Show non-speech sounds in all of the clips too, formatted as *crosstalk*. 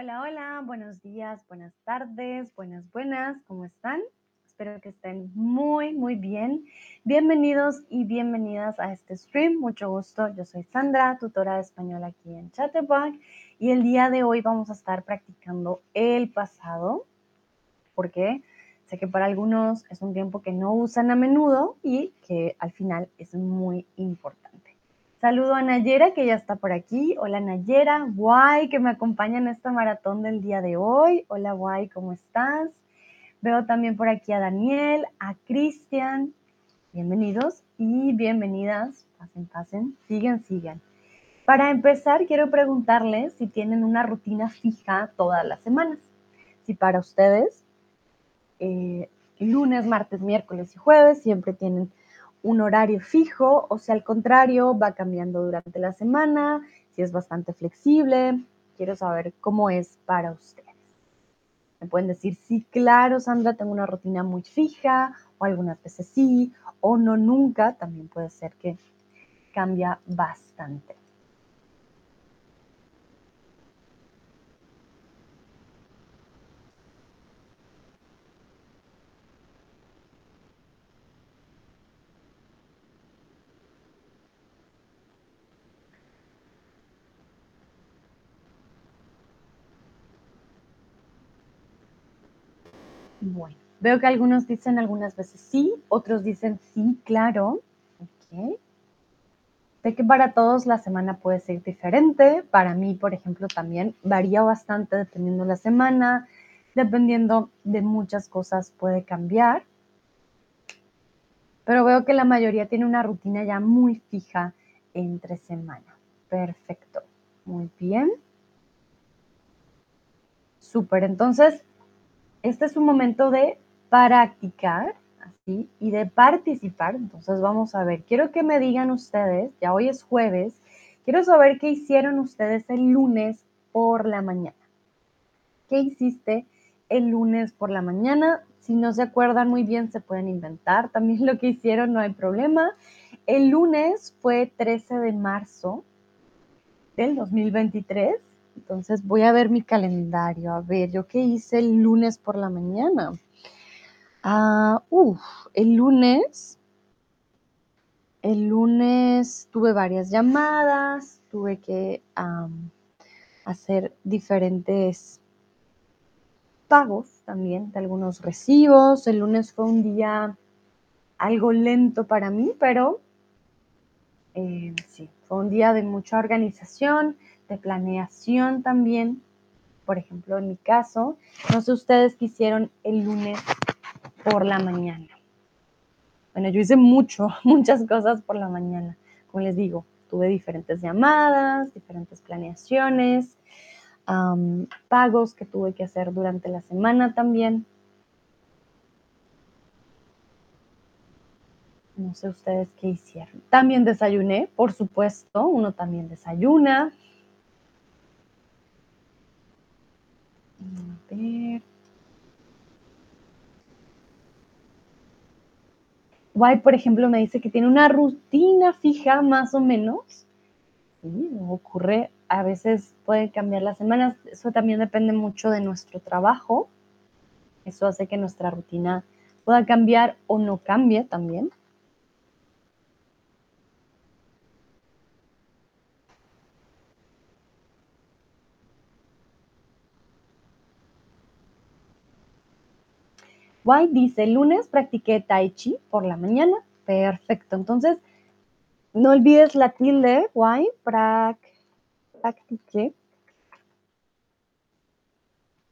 Hola, hola, buenos días, buenas tardes, buenas, buenas, ¿cómo están? Espero que estén muy, muy bien. Bienvenidos y bienvenidas a este stream. Mucho gusto. Yo soy Sandra, tutora de español aquí en Chatterbox y el día de hoy vamos a estar practicando el pasado porque sé que para algunos es un tiempo que no usan a menudo y que al final es muy importante. Saludo a Nayera, que ya está por aquí. Hola Nayera, guay, que me acompaña en esta maratón del día de hoy. Hola guay, ¿cómo estás? Veo también por aquí a Daniel, a Cristian. Bienvenidos y bienvenidas. Pasen, pasen, sigan, sigan. Para empezar, quiero preguntarles si tienen una rutina fija todas las semanas. Si para ustedes, eh, lunes, martes, miércoles y jueves siempre tienen un horario fijo o si al contrario va cambiando durante la semana, si es bastante flexible. Quiero saber cómo es para ustedes. Me pueden decir, sí, claro, Sandra, tengo una rutina muy fija, o algunas veces sí, o no nunca, también puede ser que cambia bastante. Bueno, veo que algunos dicen algunas veces sí, otros dicen sí, claro. Ok. Sé que para todos la semana puede ser diferente. Para mí, por ejemplo, también varía bastante dependiendo de la semana, dependiendo de muchas cosas puede cambiar. Pero veo que la mayoría tiene una rutina ya muy fija entre semana. Perfecto. Muy bien. Súper. Entonces, este es un momento de practicar, así, y de participar. Entonces vamos a ver, quiero que me digan ustedes, ya hoy es jueves, quiero saber qué hicieron ustedes el lunes por la mañana. ¿Qué hiciste el lunes por la mañana? Si no se acuerdan muy bien, se pueden inventar también lo que hicieron, no hay problema. El lunes fue 13 de marzo del 2023 entonces voy a ver mi calendario. A ver, ¿yo qué hice el lunes por la mañana? Ah, uff, el lunes. El lunes tuve varias llamadas, tuve que hacer diferentes pagos también de algunos recibos. El lunes fue un día algo lento para mí, pero eh, sí, fue un día de mucha organización de planeación también. Por ejemplo, en mi caso, no sé ustedes qué hicieron el lunes por la mañana. Bueno, yo hice mucho, *laughs* muchas cosas por la mañana. Como les digo, tuve diferentes llamadas, diferentes planeaciones, pagos que tuve que hacer durante la semana también. No sé ustedes qué hicieron. También desayuné, por supuesto, uno también desayuna. A ver. Guay, por ejemplo, me dice que tiene una rutina fija más o menos. Sí, ocurre, a veces pueden cambiar las semanas. Eso también depende mucho de nuestro trabajo. Eso hace que nuestra rutina pueda cambiar o no cambie también. Guay dice, lunes practiqué tai chi por la mañana. Perfecto. Entonces, no olvides la tilde, guay, practiqué.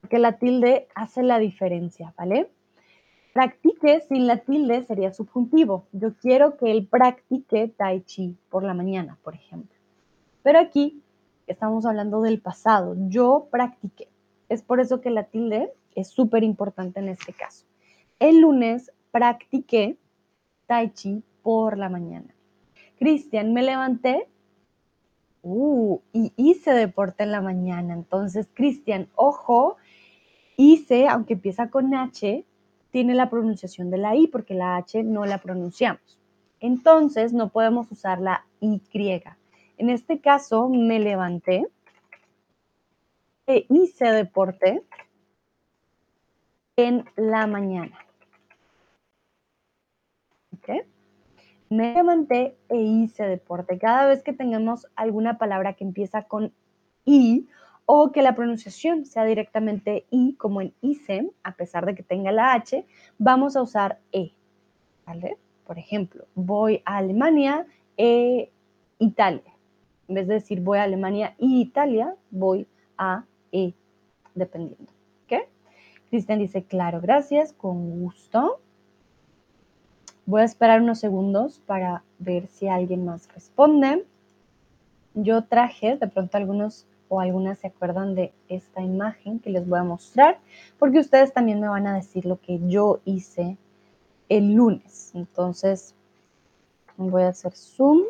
Porque la tilde hace la diferencia, ¿vale? Practique sin la tilde sería subjuntivo. Yo quiero que él practique tai chi por la mañana, por ejemplo. Pero aquí estamos hablando del pasado. Yo practiqué. Es por eso que la tilde es súper importante en este caso. El lunes practiqué tai chi por la mañana. Cristian, me levanté uh, y hice deporte en la mañana. Entonces, Cristian, ojo, hice, aunque empieza con H, tiene la pronunciación de la I porque la H no la pronunciamos. Entonces, no podemos usar la Y. En este caso, me levanté. e hice deporte en la mañana. Me levanté e hice deporte. Cada vez que tengamos alguna palabra que empieza con I o que la pronunciación sea directamente I, como en hice, a pesar de que tenga la H, vamos a usar E. Por ejemplo, voy a Alemania e Italia. En vez de decir voy a Alemania y Italia, voy a E, dependiendo. ¿Ok? Cristian dice, claro, gracias, con gusto. Voy a esperar unos segundos para ver si alguien más responde. Yo traje, de pronto algunos o algunas se acuerdan de esta imagen que les voy a mostrar, porque ustedes también me van a decir lo que yo hice el lunes. Entonces, voy a hacer zoom.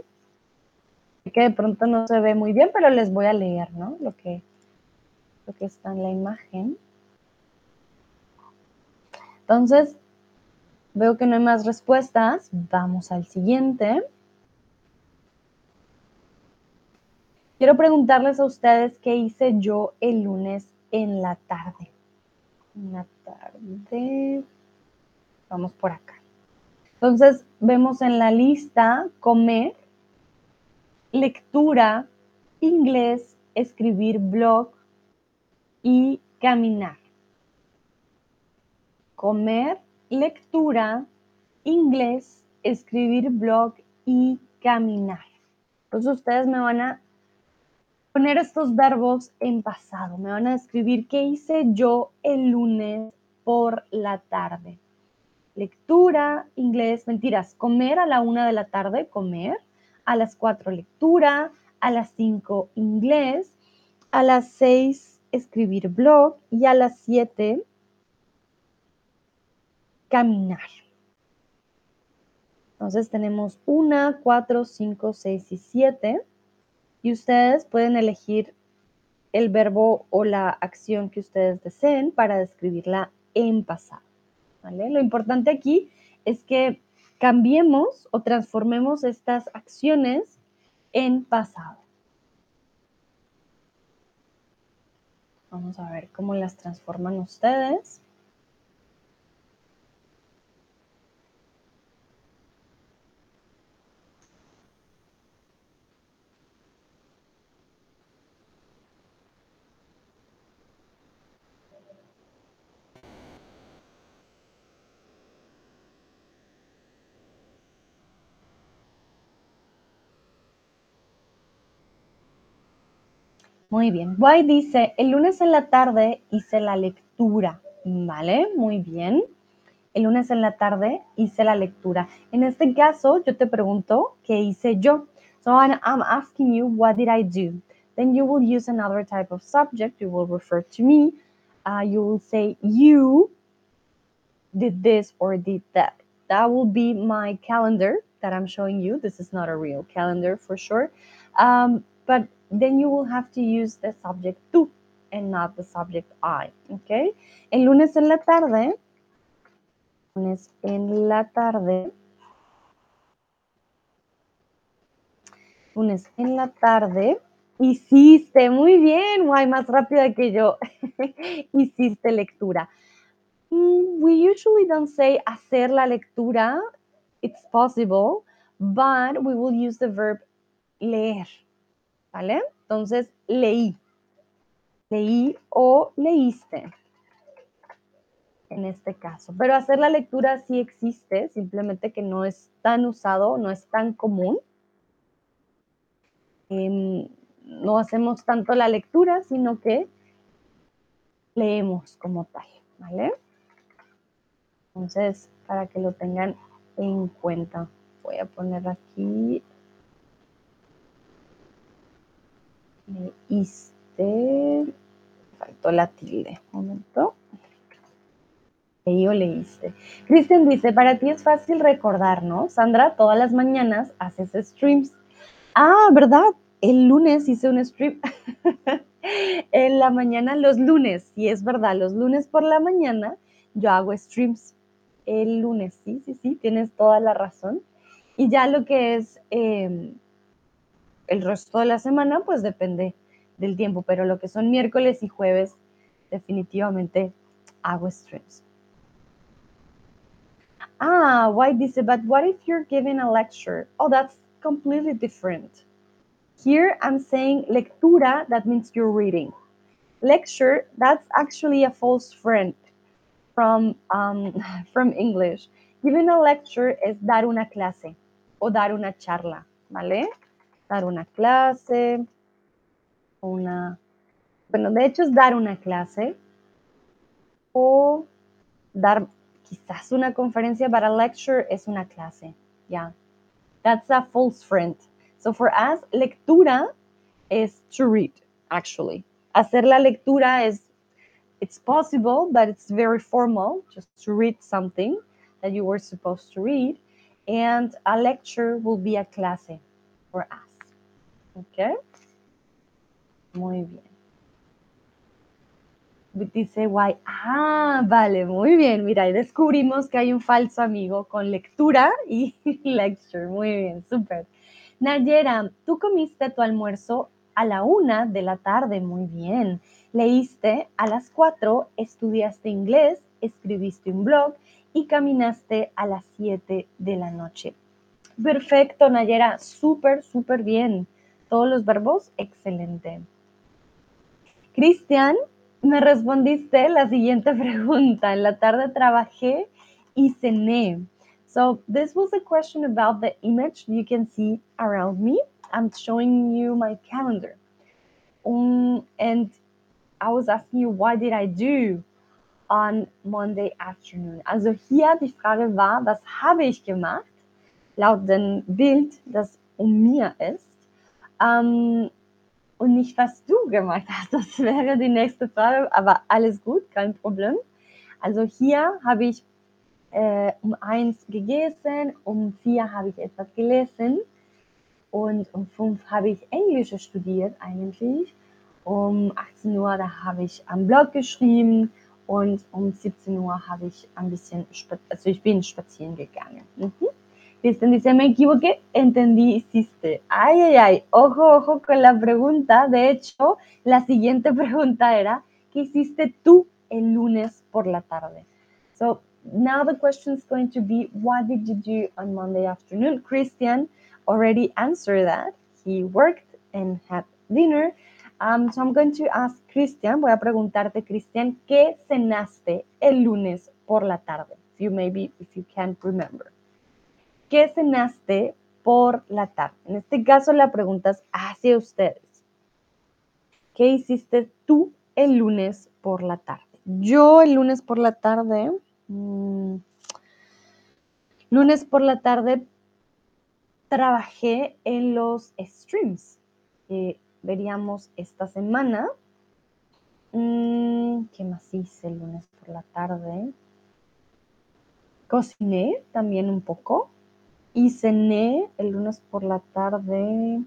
Que de pronto no se ve muy bien, pero les voy a leer, ¿no? Lo que, lo que está en la imagen. Entonces, veo que no hay más respuestas. Vamos al siguiente. Quiero preguntarles a ustedes qué hice yo el lunes en la tarde. En la tarde. Vamos por acá. Entonces, vemos en la lista comer, lectura, inglés, escribir blog y caminar. Comer, lectura, inglés, escribir blog y caminar. Entonces ustedes me van a poner estos verbos en pasado. Me van a escribir qué hice yo el lunes por la tarde. Lectura, inglés, mentiras, comer a la una de la tarde, comer, a las cuatro lectura, a las cinco inglés, a las seis escribir blog y a las siete caminar. Entonces tenemos una, cuatro, cinco, seis y siete y ustedes pueden elegir el verbo o la acción que ustedes deseen para describirla en pasado. ¿vale? Lo importante aquí es que cambiemos o transformemos estas acciones en pasado. Vamos a ver cómo las transforman ustedes. Muy bien. Why dice, el lunes en la tarde hice la lectura. ¿Vale? Muy bien. El lunes en la tarde hice la lectura. En este caso, yo te pregunto, ¿qué hice yo? So I'm, asking you, what did I do? Then you will use another type of subject. You will refer to me. Uh, you will say, you did this or did that. That will be my calendar that I'm showing you. This is not a real calendar for sure. Um, but then you will have to use the subject tú and not the subject I, okay? El lunes en la tarde, lunes en la tarde, lunes en la tarde, hiciste, muy bien, guay, más rápida que yo, *laughs* hiciste lectura. Mm, we usually don't say hacer la lectura, it's possible, but we will use the verb leer, ¿vale? Entonces, leí, leí o leíste en este caso. Pero hacer la lectura sí existe, simplemente que no es tan usado, no es tan común. Em, no hacemos tanto la lectura, sino que leemos como tal, ¿vale? Entonces, para que lo tengan en cuenta, voy a poner aquí leíste, faltó la tilde, un momento. Leí o leíste. Cristian dice, para ti es fácil recordar, ¿no? Sandra, todas las mañanas haces streams. Ah, ¿verdad? El lunes hice un stream. *laughs* en la mañana, los lunes, sí es verdad, los lunes por la mañana yo hago streams. El lunes, sí, sí, sí, tienes toda la razón. Y ya lo que es em, el resto de la semana, pues depende del tiempo, pero lo que son miércoles y jueves, definitivamente hago streams. Ah, why this? But what if you're giving a lecture? Oh, that's completely different. Here I'm saying lectura, that means you're reading. Lecture, that's actually a false friend from, um, *laughs* from English. Giving a lecture es dar una clase o dar una charla, ¿vale? Dar una clase, una... Bueno, de hecho es dar una clase o dar quizás una conferencia, but a lecture es una clase. Yeah. That's a false friend. So for us, lectura is to read, actually. Hacer la lectura is, it's possible, but it's very formal, just to read something that you were supposed to read. And a lecture will be a clase for us. Okay? Muy bien. Dice why. Ah, vale, muy bien. Mira, ahí descubrimos que hay un falso amigo con lectura y *laughs* lecture. Muy bien, súper. Nayera, tú comiste tu almuerzo a la una de la tarde. Muy bien. Leíste a las cuatro, estudiaste inglés, escribiste un blog y caminaste a las siete de la noche. Perfecto, Nayera. Súper, súper bien. Todos los verbos, excelente. Cristian, me respondiste la siguiente *laughs* pregunta. En la tarde trabajé y cené. So this was a question about the image you can see around me. I'm showing you my calendar. Um, and I was asking you, what did I do on Monday afternoon? Also hier die Frage war, was habe ich gemacht? Laut dem Bild, das um mir ist. Um, und nicht, was du gemacht hast. Das *laughs* wäre die nächste Frage, aber alles gut, kein Problem. Also hier habe ich äh, um eins gegessen, um vier habe ich etwas gelesen und um fünf habe ich Englisch studiert eigentlich. Um 18 Uhr da habe ich am Blog geschrieben und um 17 Uhr habe ich ein bisschen, also ich bin spazieren gegangen. Mhm. Cristian dice, me equivoqué, entendí, hiciste. Ay, ay, ay, ojo, ojo con la pregunta. De hecho, la siguiente *laughs* pregunta era, ¿qué hiciste tú el lunes por la tarde? So now the question is going to be, what did you do on Monday afternoon? Christian already answered that. He worked and had dinner. Um, so I'm going to ask Christian, voy a preguntarte, Christian, ¿qué cenaste el lunes por la tarde? If you maybe, if you can't remember. ¿Qué cenaste por la tarde? En este caso la pregunta es hacia ustedes. ¿Qué hiciste tú el lunes por la tarde? Yo el lunes por la tarde, mmm, lunes por la tarde trabajé en los streams que veríamos esta semana. Mm, ¿Qué más hice el lunes por la tarde? Cociné también un poco. Y cené el lunes por la tarde.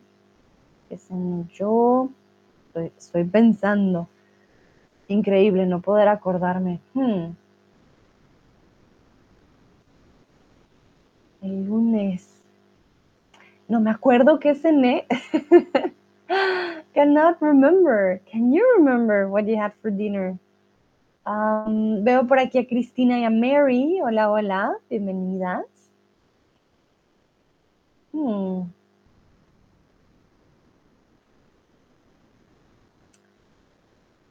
¿Qué cené yo? Estoy, pensando. Increíble no poder acordarme. Hmm. El lunes. No me acuerdo qué cené. *laughs* Cannot remember. Can you remember what you had for dinner? Um, veo por aquí a Cristina y a Mary. Hola, hola. Bienvenidas. Hmm.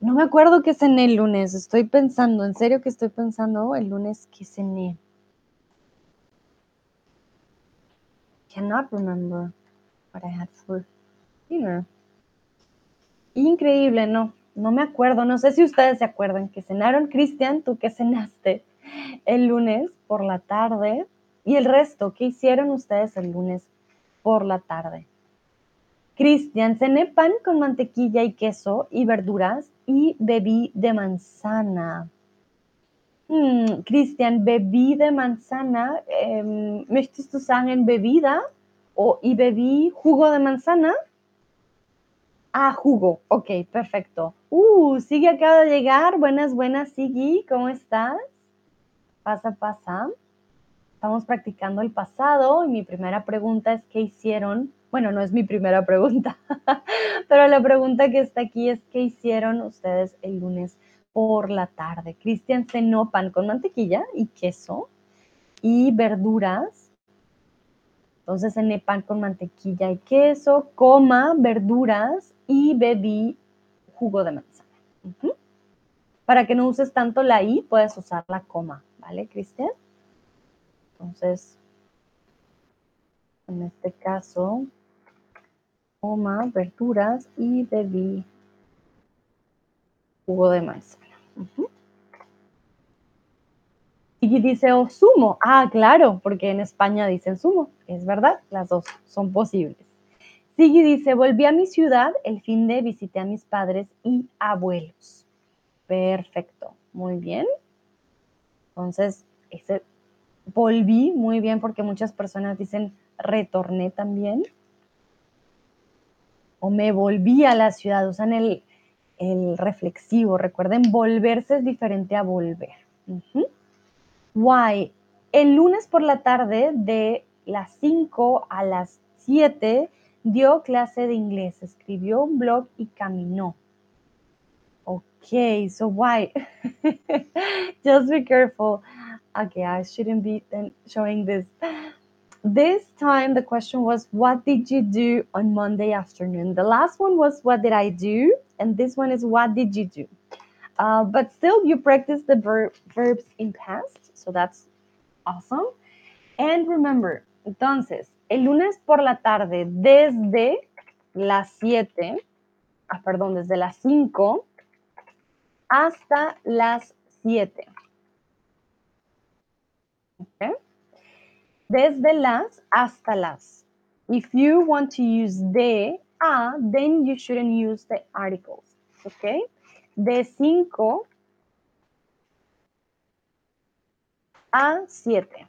No me acuerdo qué cené el lunes. Estoy pensando, en serio que estoy pensando el lunes qué cené. Cannot remember what I had for dinner. Increíble, no, no me acuerdo. No sé si ustedes se acuerdan que cenaron. Cristian, ¿tú qué cenaste el lunes por la tarde? Y el resto, ¿qué hicieron ustedes el lunes por la tarde? Cristian, cené pan con mantequilla y queso y verduras y bebí de manzana. Hmm, Cristian, bebí de manzana. Eh, ¿Möchtest du sagen bebida? O, ¿Y bebí jugo de manzana? Ah, jugo. Ok, perfecto. Uh, Sigui acaba de llegar. Buenas, buenas, Sigui. ¿Cómo estás? Pasa, pasa. Estamos practicando el pasado y mi primera pregunta es, ¿qué hicieron bueno, no es mi primera pregunta, *laughs* pero la pregunta que está aquí es, ¿qué hicieron ustedes el lunes por la tarde? Cristian cenó pan con mantequilla y queso y verduras. Entonces cené pan con mantequilla y queso, coma, verduras y bebí jugo de manzana. Para que no uses tanto la I, puedes usar la coma, ¿vale, Cristian? Entonces, en este caso, coma, verduras y bebí jugo de manzana. Y dice, o oh, sumo. Ah, claro, porque en España dicen sumo. Es verdad, las dos son posibles. Sigui dice, volví a mi ciudad el fin de visité a mis padres y abuelos. Perfecto, muy bien. Entonces, ese volví muy bien porque muchas personas dicen retorné también. O me volví a la ciudad, usan el, reflexivo. Recuerden, volverse es diferente a volver. Why? El lunes por la tarde de las 5 a las 7 dio clase de inglés, escribió un blog y caminó. Okay, so why? *laughs* Just be careful. Okay, I shouldn't be showing this. This time the question was, what did you do on Monday afternoon? The last one was, what did I do? And this one is, what did you do? Uh, but still, you practice the ver verbs in past, so that's awesome. And remember, entonces, el lunes por la tarde, desde las 7, ah, perdón, desde las 5 hasta las 7. Okay. Desde las hasta las. If you want to use de, a, then you shouldn't use the articles. Okay. De 5 a siete.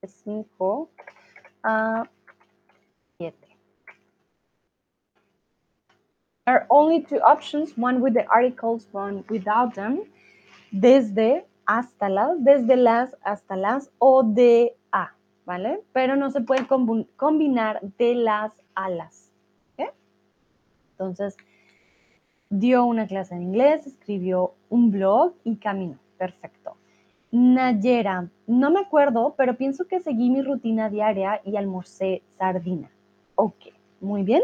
De 5 a 7. There are only two options, one with the articles, one without them. Desde hasta las, desde las hasta las o de a, ¿vale? Pero no se puede combinar de las a las. Entonces, dio una clase en inglés, escribió un blog y caminó. Perfecto. Nayera, no me acuerdo, pero pienso que seguí mi rutina diaria y almorcé sardina. Ok, muy bien.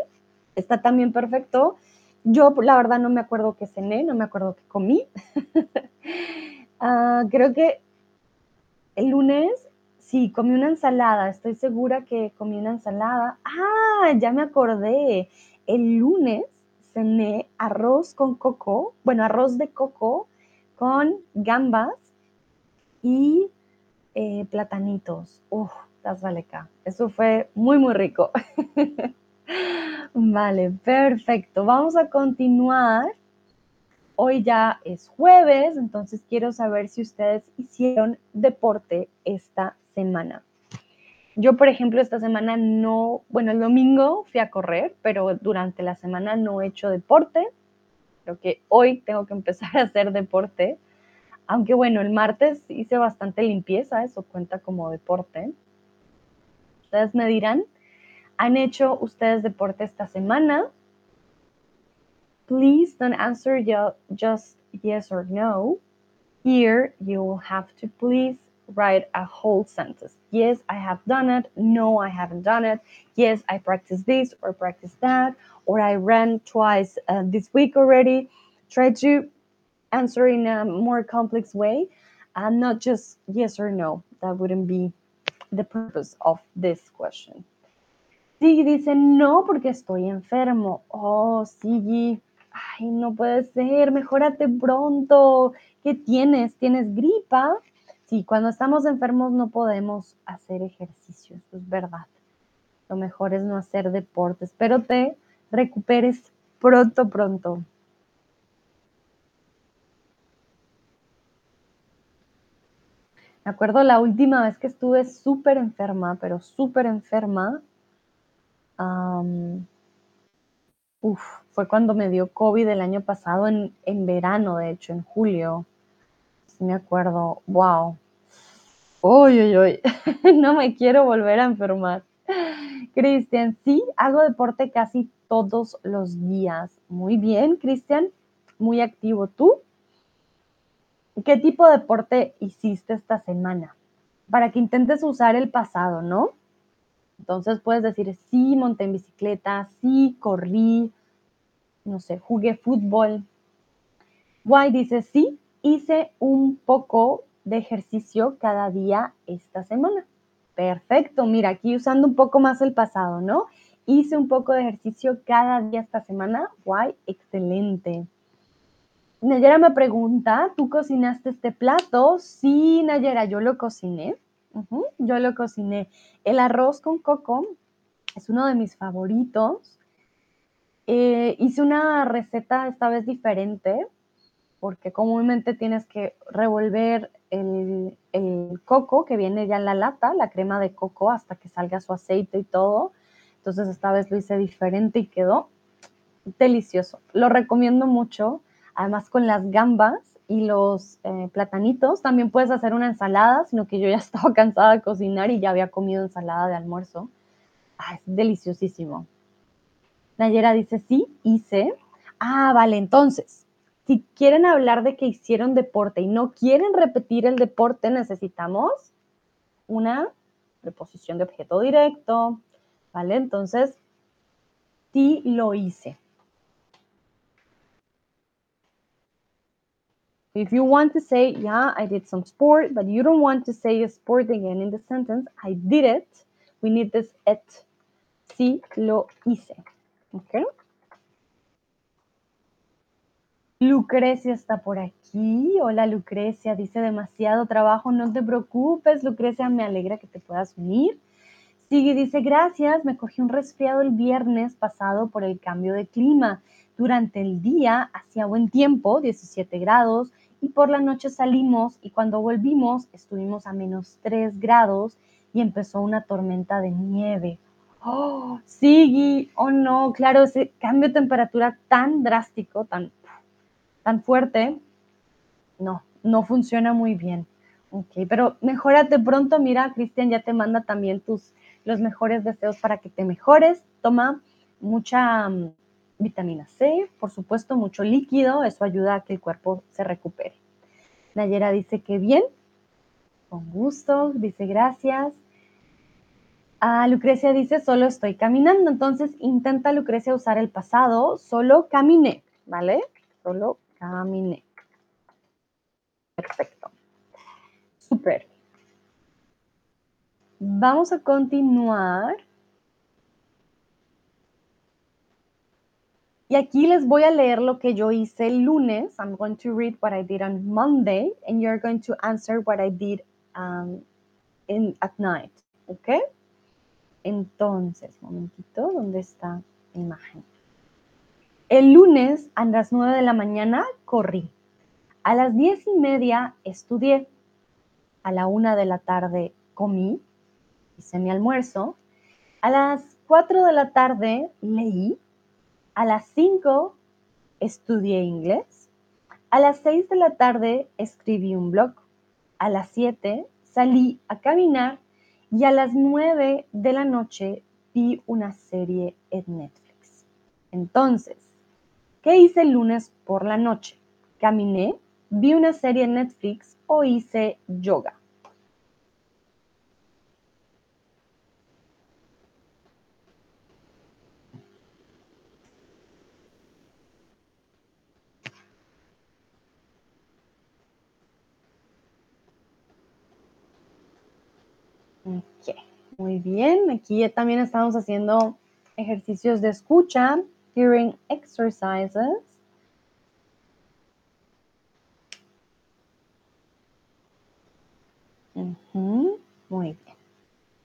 Está también perfecto. Yo, la verdad, no me acuerdo qué cené, no me acuerdo qué comí. *laughs* Ah, creo que el lunes sí comí una ensalada. Estoy segura que comí una ensalada. Ah, ya me acordé. El lunes cené arroz con coco, bueno, arroz de coco con gambas y eh, platanitos. Uf, das vale Eso fue muy, muy rico. *laughs* Vale, perfecto. Vamos a continuar. Hoy ya es jueves, entonces quiero saber si ustedes hicieron deporte esta semana. Yo, por ejemplo, esta semana no, bueno, el domingo fui a correr, pero durante la semana no he hecho deporte. Creo que hoy tengo que empezar *laughs* a hacer deporte. Aunque bueno, el martes hice bastante limpieza, eso cuenta como deporte. Ustedes me dirán ¿Han hecho ustedes deporte esta semana? Please don't answer just yes or no. Here you will have to please write a whole sentence. Yes, I have done it. No, I haven't done it. Yes, I practiced this or practiced that. Or I ran twice uh, this week already. Try to answer in a more complex way and not just yes or no. That wouldn't be the purpose of this question. Sí, dice, no, porque estoy enfermo. Oh, sí, ay, no puede ser, mejórate pronto. ¿Qué tienes? ¿Tienes gripa? Sí, cuando estamos enfermos no podemos hacer ejercicio, eso es verdad. Lo mejor es no hacer deportes, pero te recuperes pronto, pronto. Me acuerdo la última vez que estuve súper enferma, pero súper enferma, fue cuando me dio COVID el año pasado, en, en verano, de hecho, en julio. me acuerdo, wow. Uy, uy, uy, *laughs* no me quiero volver a enfermar. Cristian, sí, hago deporte casi todos los días. Muy bien, Cristian, muy activo. ¿Tú? ¿Qué tipo de deporte hiciste esta semana? Para que intentes usar el pasado, ¿no? Entonces puedes decir, sí, monté en bicicleta, sí, corrí, no sé, jugué fútbol. Why dice, sí, hice un poco de ejercicio cada día esta semana. Perfecto, mira, aquí usando un poco más el pasado, ¿no? Hice un poco de ejercicio cada día esta semana. Why, excelente. Nayera me pregunta, ¿tú cocinaste este plato? Sí, Nayera, yo lo cociné. Yo lo cociné. El arroz con coco es uno de mis favoritos. Eh, hice una receta esta vez diferente porque comúnmente tienes que revolver el, el, coco que viene ya en la lata, la crema de coco, hasta que salga su aceite y todo. Entonces esta vez lo hice diferente y quedó delicioso. Lo recomiendo mucho además con las gambas y los eh, platanitos. También puedes hacer una ensalada, sino que yo ya *laughs* estaba cansada de cocinar y ya había comido ensalada de almuerzo. Ah, es deliciosísimo. Nayera dice, sí, hice. Ah, vale, entonces, si quieren hablar de que hicieron deporte y no quieren repetir el deporte, necesitamos una preposición de objeto directo, ¿vale? Entonces, sí lo hice. If you want to say, yeah, I did some sport, but you don't want to say sport again in the sentence, I did it, we need this it. Sí, lo hice. ¿Ok? Lucrecia está por aquí. Hola Lucrecia, dice demasiado trabajo, no te preocupes Lucrecia, me alegra que te puedas unir. Sigue, dice gracias, me cogí un resfriado el viernes pasado por el cambio de clima. Durante el día hacía buen tiempo, 17 grados, y por la noche salimos y cuando volvimos estuvimos a menos 3 grados y empezó una tormenta de nieve. Oh, sí, oh no, claro, ese cambio de temperatura tan drástico, tan, tan fuerte, no, no funciona muy bien. Ok, pero mejórate pronto, mira, Cristian ya te manda también tus, los mejores deseos para que te mejores. Toma mucha mm, vitamina C, por supuesto, mucho líquido, eso ayuda a que el cuerpo se recupere. Nayera dice que bien, con gusto, dice gracias. Ah, Lucrecia dice, solo estoy caminando, entonces intenta Lucrecia usar el pasado, solo caminé, ¿vale? Solo caminé. Perfecto. Súper. Vamos a continuar Y aquí les voy a leer lo que yo hice el lunes. I'm going to read what I did on Monday and you're going to answer what I did um, at night. ¿Ok? Entonces, momentito, ¿dónde está la imagen? El lunes a las 9 de la mañana corrí. A las 10 y media estudié. A la 1 de la tarde comí, hice mi almuerzo. A las 4 de la tarde leí a las 5 estudié inglés. A las 6 de la tarde escribí un blog. A las 7 salí a caminar y a las 9 de la noche vi una serie en Netflix. Entonces, ¿qué hice el lunes por la noche? Caminé, vi una serie en Netflix o hice yoga. Muy bien, aquí también estamos haciendo ejercicios de escucha, hearing exercises. muy bien.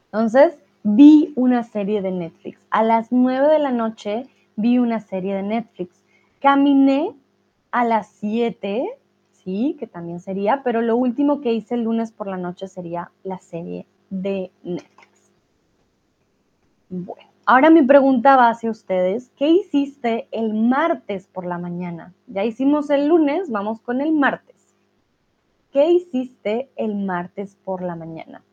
Entonces, vi una serie de Netflix. A las 9 de la noche vi una serie de Netflix. Caminé a las 7, sí, que también sería, pero lo último que hice el lunes por la noche sería la serie de Netflix. Bueno, ahora mi pregunta va hacia ustedes. ¿Qué hiciste el martes por la mañana? Ya hicimos el lunes, vamos con el martes. ¿qué hiciste el martes por la mañana?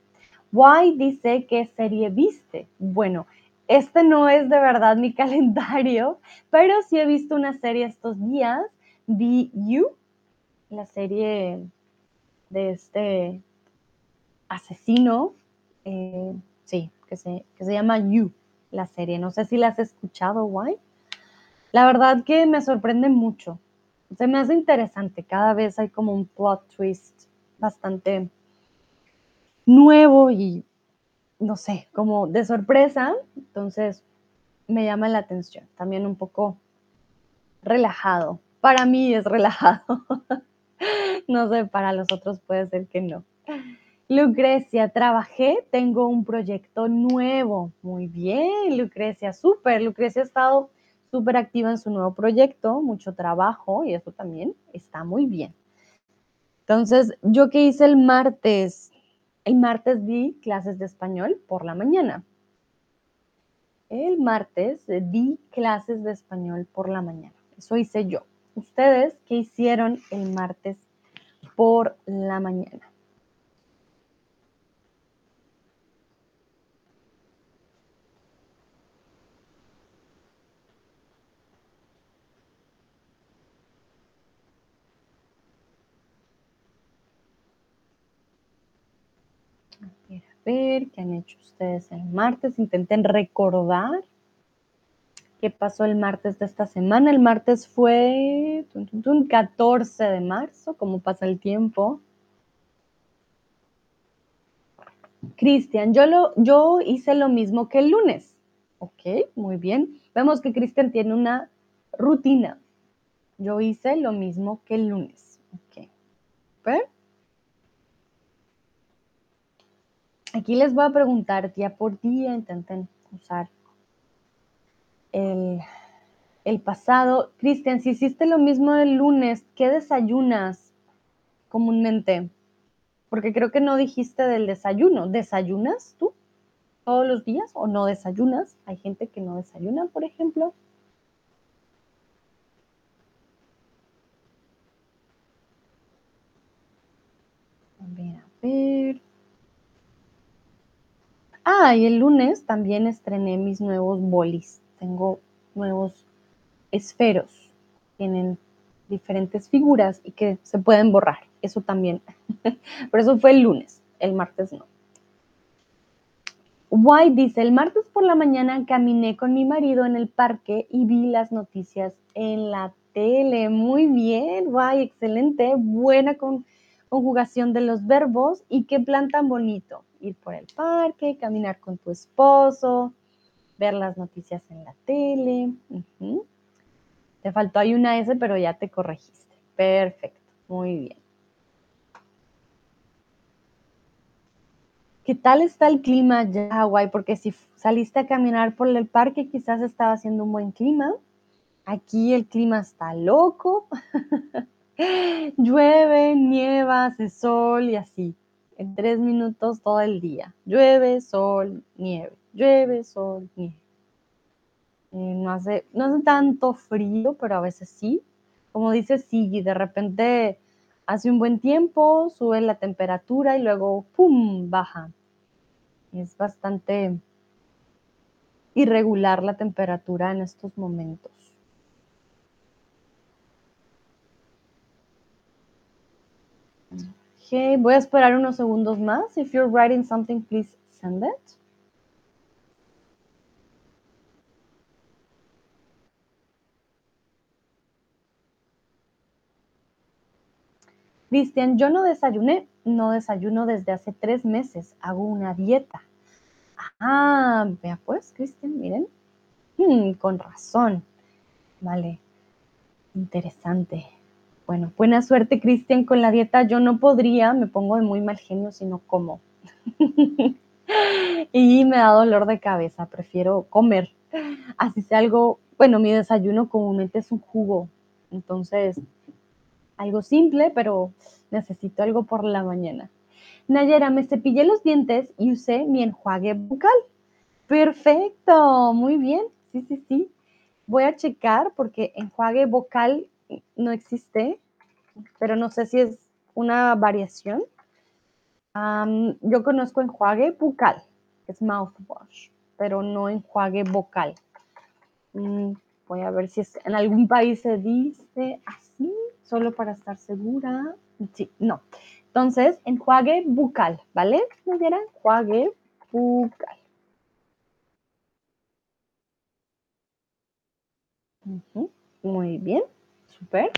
Why dice qué serie viste. Bueno, este no es de verdad mi *laughs* calendario, pero sí he visto una serie estos días, Vi You, la serie de este asesino, eh, sí, que se, se llama You, la serie. No sé si la has escuchado, Why. La verdad que me sorprende mucho. Se me hace interesante. Cada vez hay como un plot twist bastante nuevo y, no sé, como de sorpresa. Entonces, me llama la atención. También un poco relajado. Para mí es relajado. *laughs* no sé, para los otros puede ser que no. Lucrecia, trabajé, tengo un proyecto nuevo. Muy bien, Lucrecia, súper. Lucrecia ha estado súper activa en su nuevo proyecto, mucho trabajo y eso también está muy bien. Entonces, ¿yo qué hice el martes? El martes di clases de español por la mañana. El martes di clases de español por la mañana. Eso hice yo. ¿Ustedes qué hicieron el martes por la mañana? Ver qué han hecho ustedes el martes. Intenten recordar qué pasó el martes de esta semana. El martes fue 14 de marzo, como pasa el tiempo. Cristian, yo, yo hice lo mismo que el lunes. Ok, muy bien. Vemos que Cristian tiene una rutina. Yo hice lo mismo que el lunes. Ok. ¿Ver? Aquí les voy a preguntar día por día, intenten usar el, pasado. Cristian, si hiciste lo mismo el lunes, ¿qué desayunas comúnmente? Porque creo que no dijiste del desayuno. ¿Desayunas tú todos los días o no desayunas? Hay gente que no desayuna, por ejemplo. A ver, a ver. Y el lunes también estrené mis nuevos bolis. Tengo nuevos esferos. Tienen diferentes figuras y que se pueden borrar. Eso también. *laughs* Pero eso fue el lunes. El martes no. White dice, el martes por la mañana caminé con mi marido en el parque y vi las noticias en la tele. Muy bien, guay, excelente, buena conjugación de los verbos y qué plan tan bonito ir por el parque, caminar con tu esposo, ver las noticias en la tele. Te faltó ahí una S, pero ya te corregiste. Perfecto, muy bien. ¿Qué tal está el clima ya, Hawái? Porque si saliste a caminar por el parque, quizás estaba haciendo un buen clima. Aquí el clima está loco. *laughs* Llueve, nieva, hace sol y así en tres minutos todo el día. Llueve, sol, nieve, llueve, sol, nieve. No, hace, no hace tanto frío, pero a veces sí. Como dice Sigi, de repente hace un buen tiempo, sube la temperatura y luego, ¡pum!, baja. Es bastante irregular la temperatura en estos momentos. Voy a esperar unos segundos más. If you're writing something, please send it. Cristian, yo no desayuné, no desayuno desde hace tres meses, hago una dieta. Ah, vea pues, Cristian, miren. Hmm, con razón. Vale, interesante. Bueno, buena suerte, Cristian, con la dieta. Yo no podría, me pongo de muy mal genio si no como. *laughs* y me da dolor de cabeza, prefiero comer. Así sea algo, bueno, mi desayuno comúnmente es un jugo. Entonces, algo simple, pero necesito algo por la mañana. Nayera, me cepillé los dientes y usé mi enjuague bucal. Perfecto, muy bien. Sí, sí, sí. Voy a checar porque enjuague vocal no existe, pero no sé si es una variación. yo conozco enjuague bucal, es mouthwash, pero no enjuague vocal. Mm, voy a ver si es, en algún país se dice así, solo para estar segura. Sí, no. Entonces, enjuague bucal, ¿vale? ¿Me dieran? Enjuague bucal. Muy bien, súper.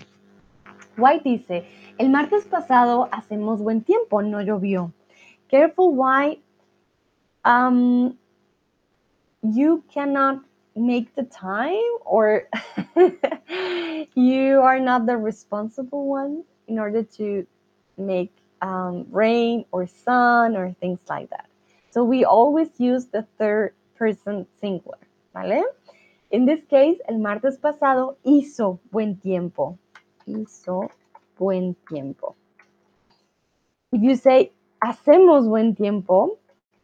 White dice, el martes pasado hacemos buen tiempo, no llovió. Careful, White. Um, you cannot make the time or *laughs* you are not the responsible one in order to make um, rain or sun or things like that. So we always use the third person singular, ¿vale? In this case, el martes pasado hizo buen tiempo. Hizo buen tiempo. If you say hacemos buen tiempo,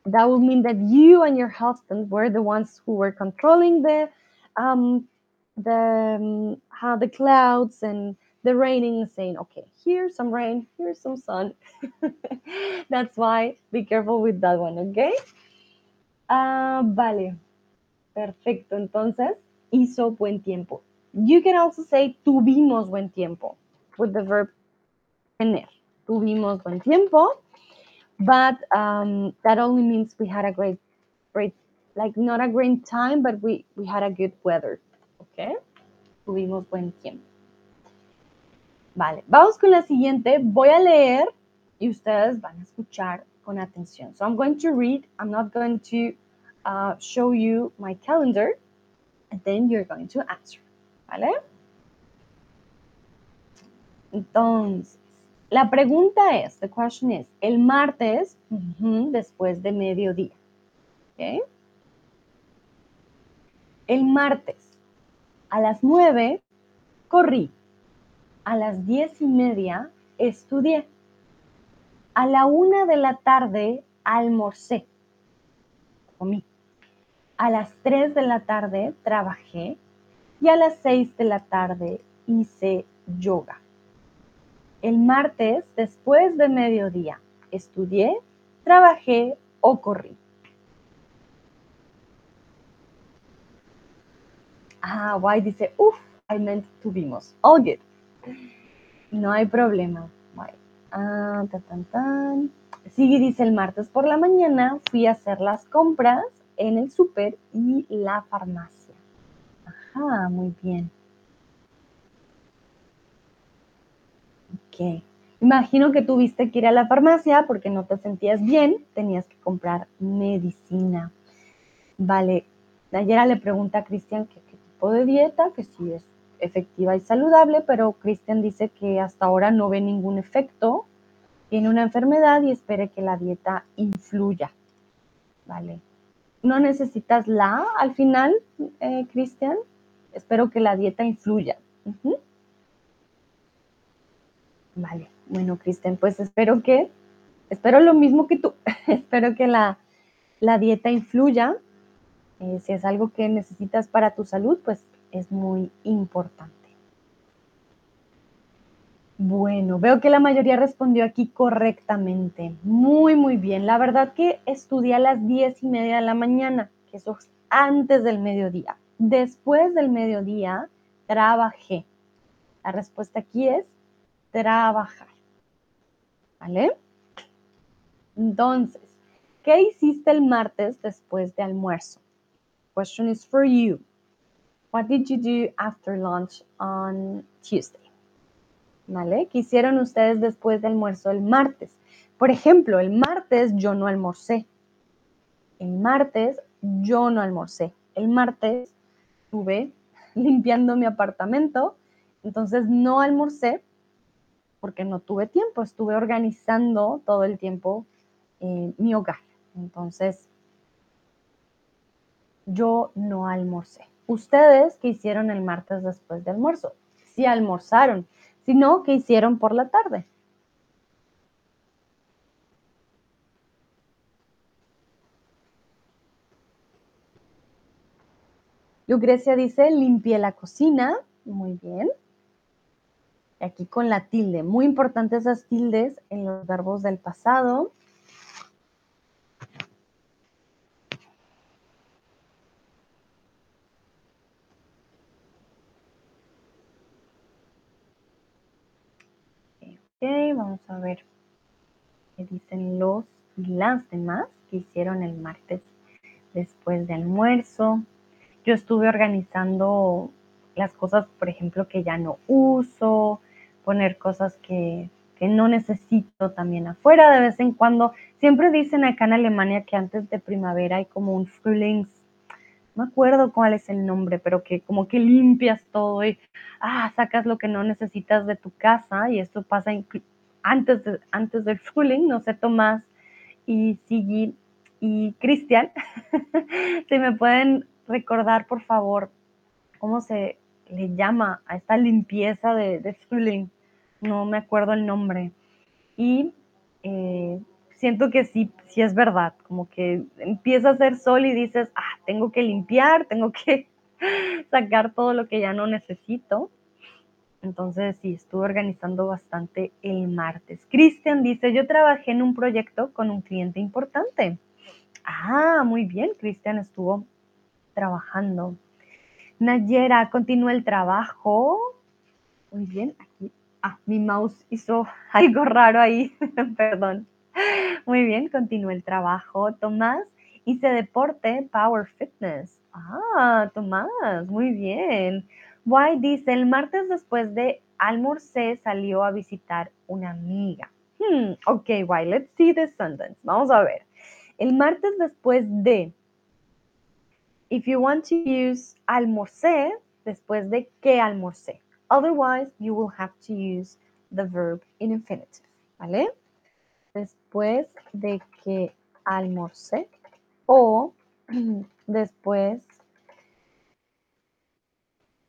that would mean that you and your husband were the ones who were controlling the um, the um, how the clouds and the raining saying, okay, here's some rain, here's some sun. *laughs* That's why be careful with that one, okay? Uh, vale. Perfecto. Entonces, hizo buen tiempo. You can also say tuvimos buen tiempo with the verb tener. Tuvimos buen tiempo, but um, that only means we had a great, great, like not a great time, but we, we had a good weather. Okay? Tuvimos buen tiempo. Vale, vamos con la siguiente. Voy a leer y ustedes van a escuchar con atención. So I'm going to read. I'm not going to uh, show you my calendar. And then you're going to answer. ¿Vale? Entonces, la pregunta es, the question is, el martes después de mediodía. ¿okay? El martes a las nueve corrí. A las diez y media estudié. A la una de la tarde almorcé. Comí. A las tres de la tarde trabajé y a las seis de la tarde hice yoga. El martes, después de mediodía, estudié, trabajé o corrí. Ah, Why dice, uff, I meant tuvimos. All good. No hay problema. Ah, tan, tan, tan. Sigue dice, el martes por la mañana fui a hacer las compras en el súper y la farmacia. Ajá, muy bien. Ok. Imagino que tuviste que ir a la farmacia porque no te sentías bien, tenías que comprar medicina. Vale. Ayer le pregunta a Cristian qué tipo de dieta, que si es efectiva y saludable, pero Cristian dice que hasta ahora no ve ningún efecto, tiene una enfermedad y espere que la dieta influya. Vale. No necesitas la al final, eh, Cristian. Espero que la dieta influya. Vale. Bueno, Cristian, pues espero que, espero lo mismo que tú. *laughs* espero que la, la dieta influya. Eh, si es algo que necesitas para tu salud, pues es muy importante. Bueno, veo que la mayoría respondió aquí correctamente. Muy, muy bien. La verdad que estudié a las diez y media de la mañana, que eso es antes del mediodía. Después del mediodía, trabajé. La respuesta aquí es trabajar. ¿Vale? Entonces, ¿qué hiciste el martes después de almuerzo? Question is for you. What did you do after lunch on Tuesday? ¿Vale? ¿Qué hicieron ustedes después del almuerzo el martes? Por ejemplo, el martes yo no almorcé. El martes yo no almorcé. El martes estuve *laughs* limpiando mi apartamento, entonces no almorcé porque no tuve tiempo, estuve organizando todo el tiempo eh, mi hogar. Entonces, yo no almorcé. ¿Ustedes qué hicieron el martes después de almuerzo? Si almorzaron, si no, ¿qué hicieron por la tarde? Lucrecia dice, limpié la cocina. Muy bien. aquí con la tilde. Muy importante esas tildes en los verbos del pasado. Ok, vamos a ver qué dicen los y las demás que hicieron el martes después de almuerzo. Yo estuve organizando las cosas, por ejemplo, que ya no uso, poner cosas que, no necesito también afuera de vez en cuando. Siempre dicen acá en Alemania que antes de primavera hay como un Frühlings, no me acuerdo cuál es el nombre, pero que como que limpias todo y ah, sacas lo que no necesitas de tu casa y esto pasa antes, antes del Frühling, no sé, Tomás y Sigi y Cristian, *laughs* si me pueden recordar, por favor, cómo se le llama a esta limpieza de, de. No me acuerdo el nombre. Y eh, siento que sí, sí es verdad, como que empieza a hacer sol y dices, ah, tengo que limpiar, tengo que *laughs* sacar todo lo que ya no necesito. Entonces sí, estuve organizando bastante el martes. Cristian dice, yo trabajé en un proyecto con un cliente importante. Ah, muy bien, Cristian estuvo trabajando. Nayera, continúa el trabajo. Muy bien, aquí. Ah, mi mouse hizo *laughs* algo raro ahí, *laughs* perdón. Muy bien, continúa el trabajo. Tomás, hice deporte, Power Fitness. Ah, Tomás, muy bien. Why dice, el martes después de almorcé salió a visitar una amiga. Hmm, ok, why, let's see the sentence. Vamos a ver. El martes después de, if you want to use almorcé, después de que almorcé. Otherwise, you will have to use the verb in infinitive, ¿vale? Después de que almorcé o *clears throat* después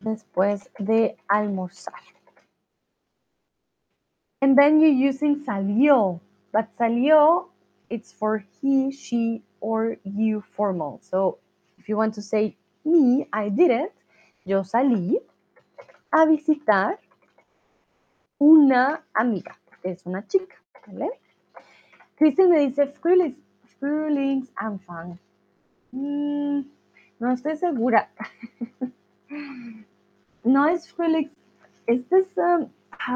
después de almorzar. And then you're using salió, but salió it's for he, she, or you formal. So if you want to say me, I did it, yo salí a visitar una amiga, es una chica, ¿vale? Kristen me dice Frühlings, Frühlings Anfang. Mm, no estoy segura. *laughs* no es Frühlings, ist es, ähm,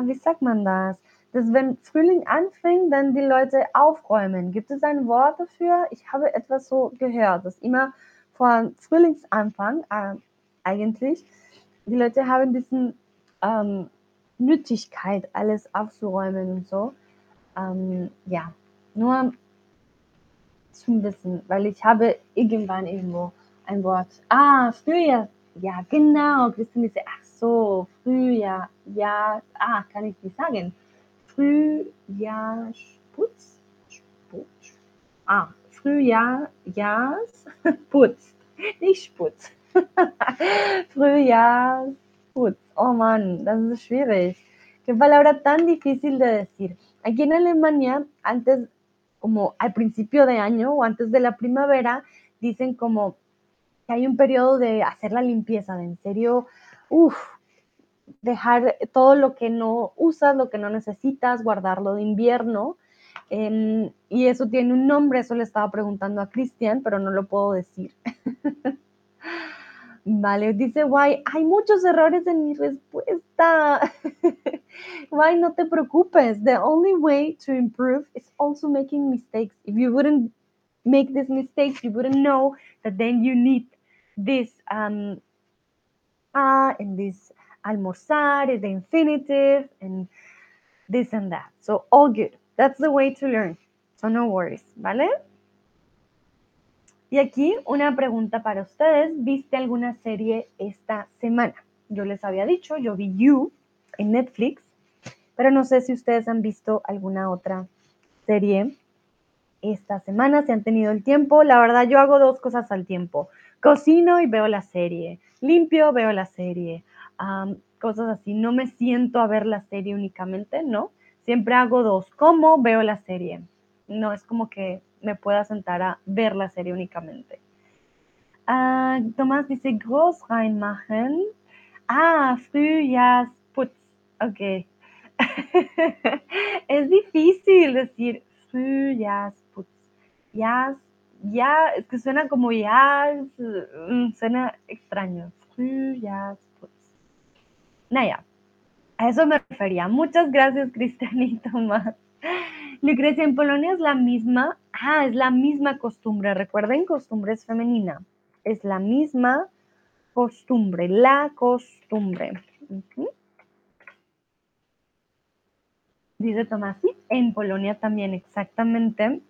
wie sagt man das? dass wenn Frühling anfängt, dann die Leute aufräumen. Gibt es ein Wort dafür? Ich habe etwas so gehört, dass immer vor Frühlingsanfang äh, eigentlich die Leute haben diesen ähm, Nötigkeit, alles aufzuräumen und so. Ähm, ja, nur zum Wissen, weil ich habe irgendwann irgendwo ein Wort. Ah, Frühjahr. Ja, genau. Christine diese, ach so, Frühjahr. Ja, ah, kann ich *laughs* nicht sagen. Frühjahrsputz. Putz. Ah, Frühjahrsputz. Nicht Sputz. Frühjahrsputz. Oh Mann, das ist schwierig. Qué palabra tan difícil de decir. Aquí en Alemania, antes, como al principio de año o antes de la primavera, dicen como que hay un periodo de hacer la limpieza, de en serio, uff, dejar todo lo que no usas, lo que no necesitas, guardarlo de invierno. Em, y eso tiene un nombre, eso le estaba preguntando a Cristian, pero no lo puedo decir. *laughs* vale, dice Guay, hay muchos errores en mi respuesta. *laughs* Guay, no te preocupes. The only way to improve is also making mistakes. If you wouldn't make these mistakes, you wouldn't know that then you need this um, ah, and this almorzar is the infinitive and this and that. So all good. That's the way to learn. So no worries, ¿vale? Y aquí una pregunta para ustedes. ¿Viste alguna serie esta semana? Yo les había dicho, yo vi You en Netflix, pero no sé si ustedes han visto alguna otra serie esta semana, si han tenido el tiempo. La verdad, yo hago dos cosas al tiempo. Cocino y veo la serie. Limpio, veo la serie cosas así. No me siento a ver la serie únicamente, ¿no? Siempre hago dos. ¿Cómo veo la serie? No es como que me pueda sentar a ver la serie únicamente. Ah, Tomás dice, groß reinmachen. Ah, Frühjahrsputz. Ok. *laughs* es difícil decir frühjahrs Ya, ya, es que suena como ya, mm, suena extraño. Frühjahrsputz. Naja, a eso me refería. Muchas gracias, Cristian y Tomás. Lucrecia, en Polonia es la misma, ah, es la misma costumbre. Recuerden, costumbre es femenina. Es la misma costumbre, la costumbre. Dice Tomás, sí, en Polonia también exactamente.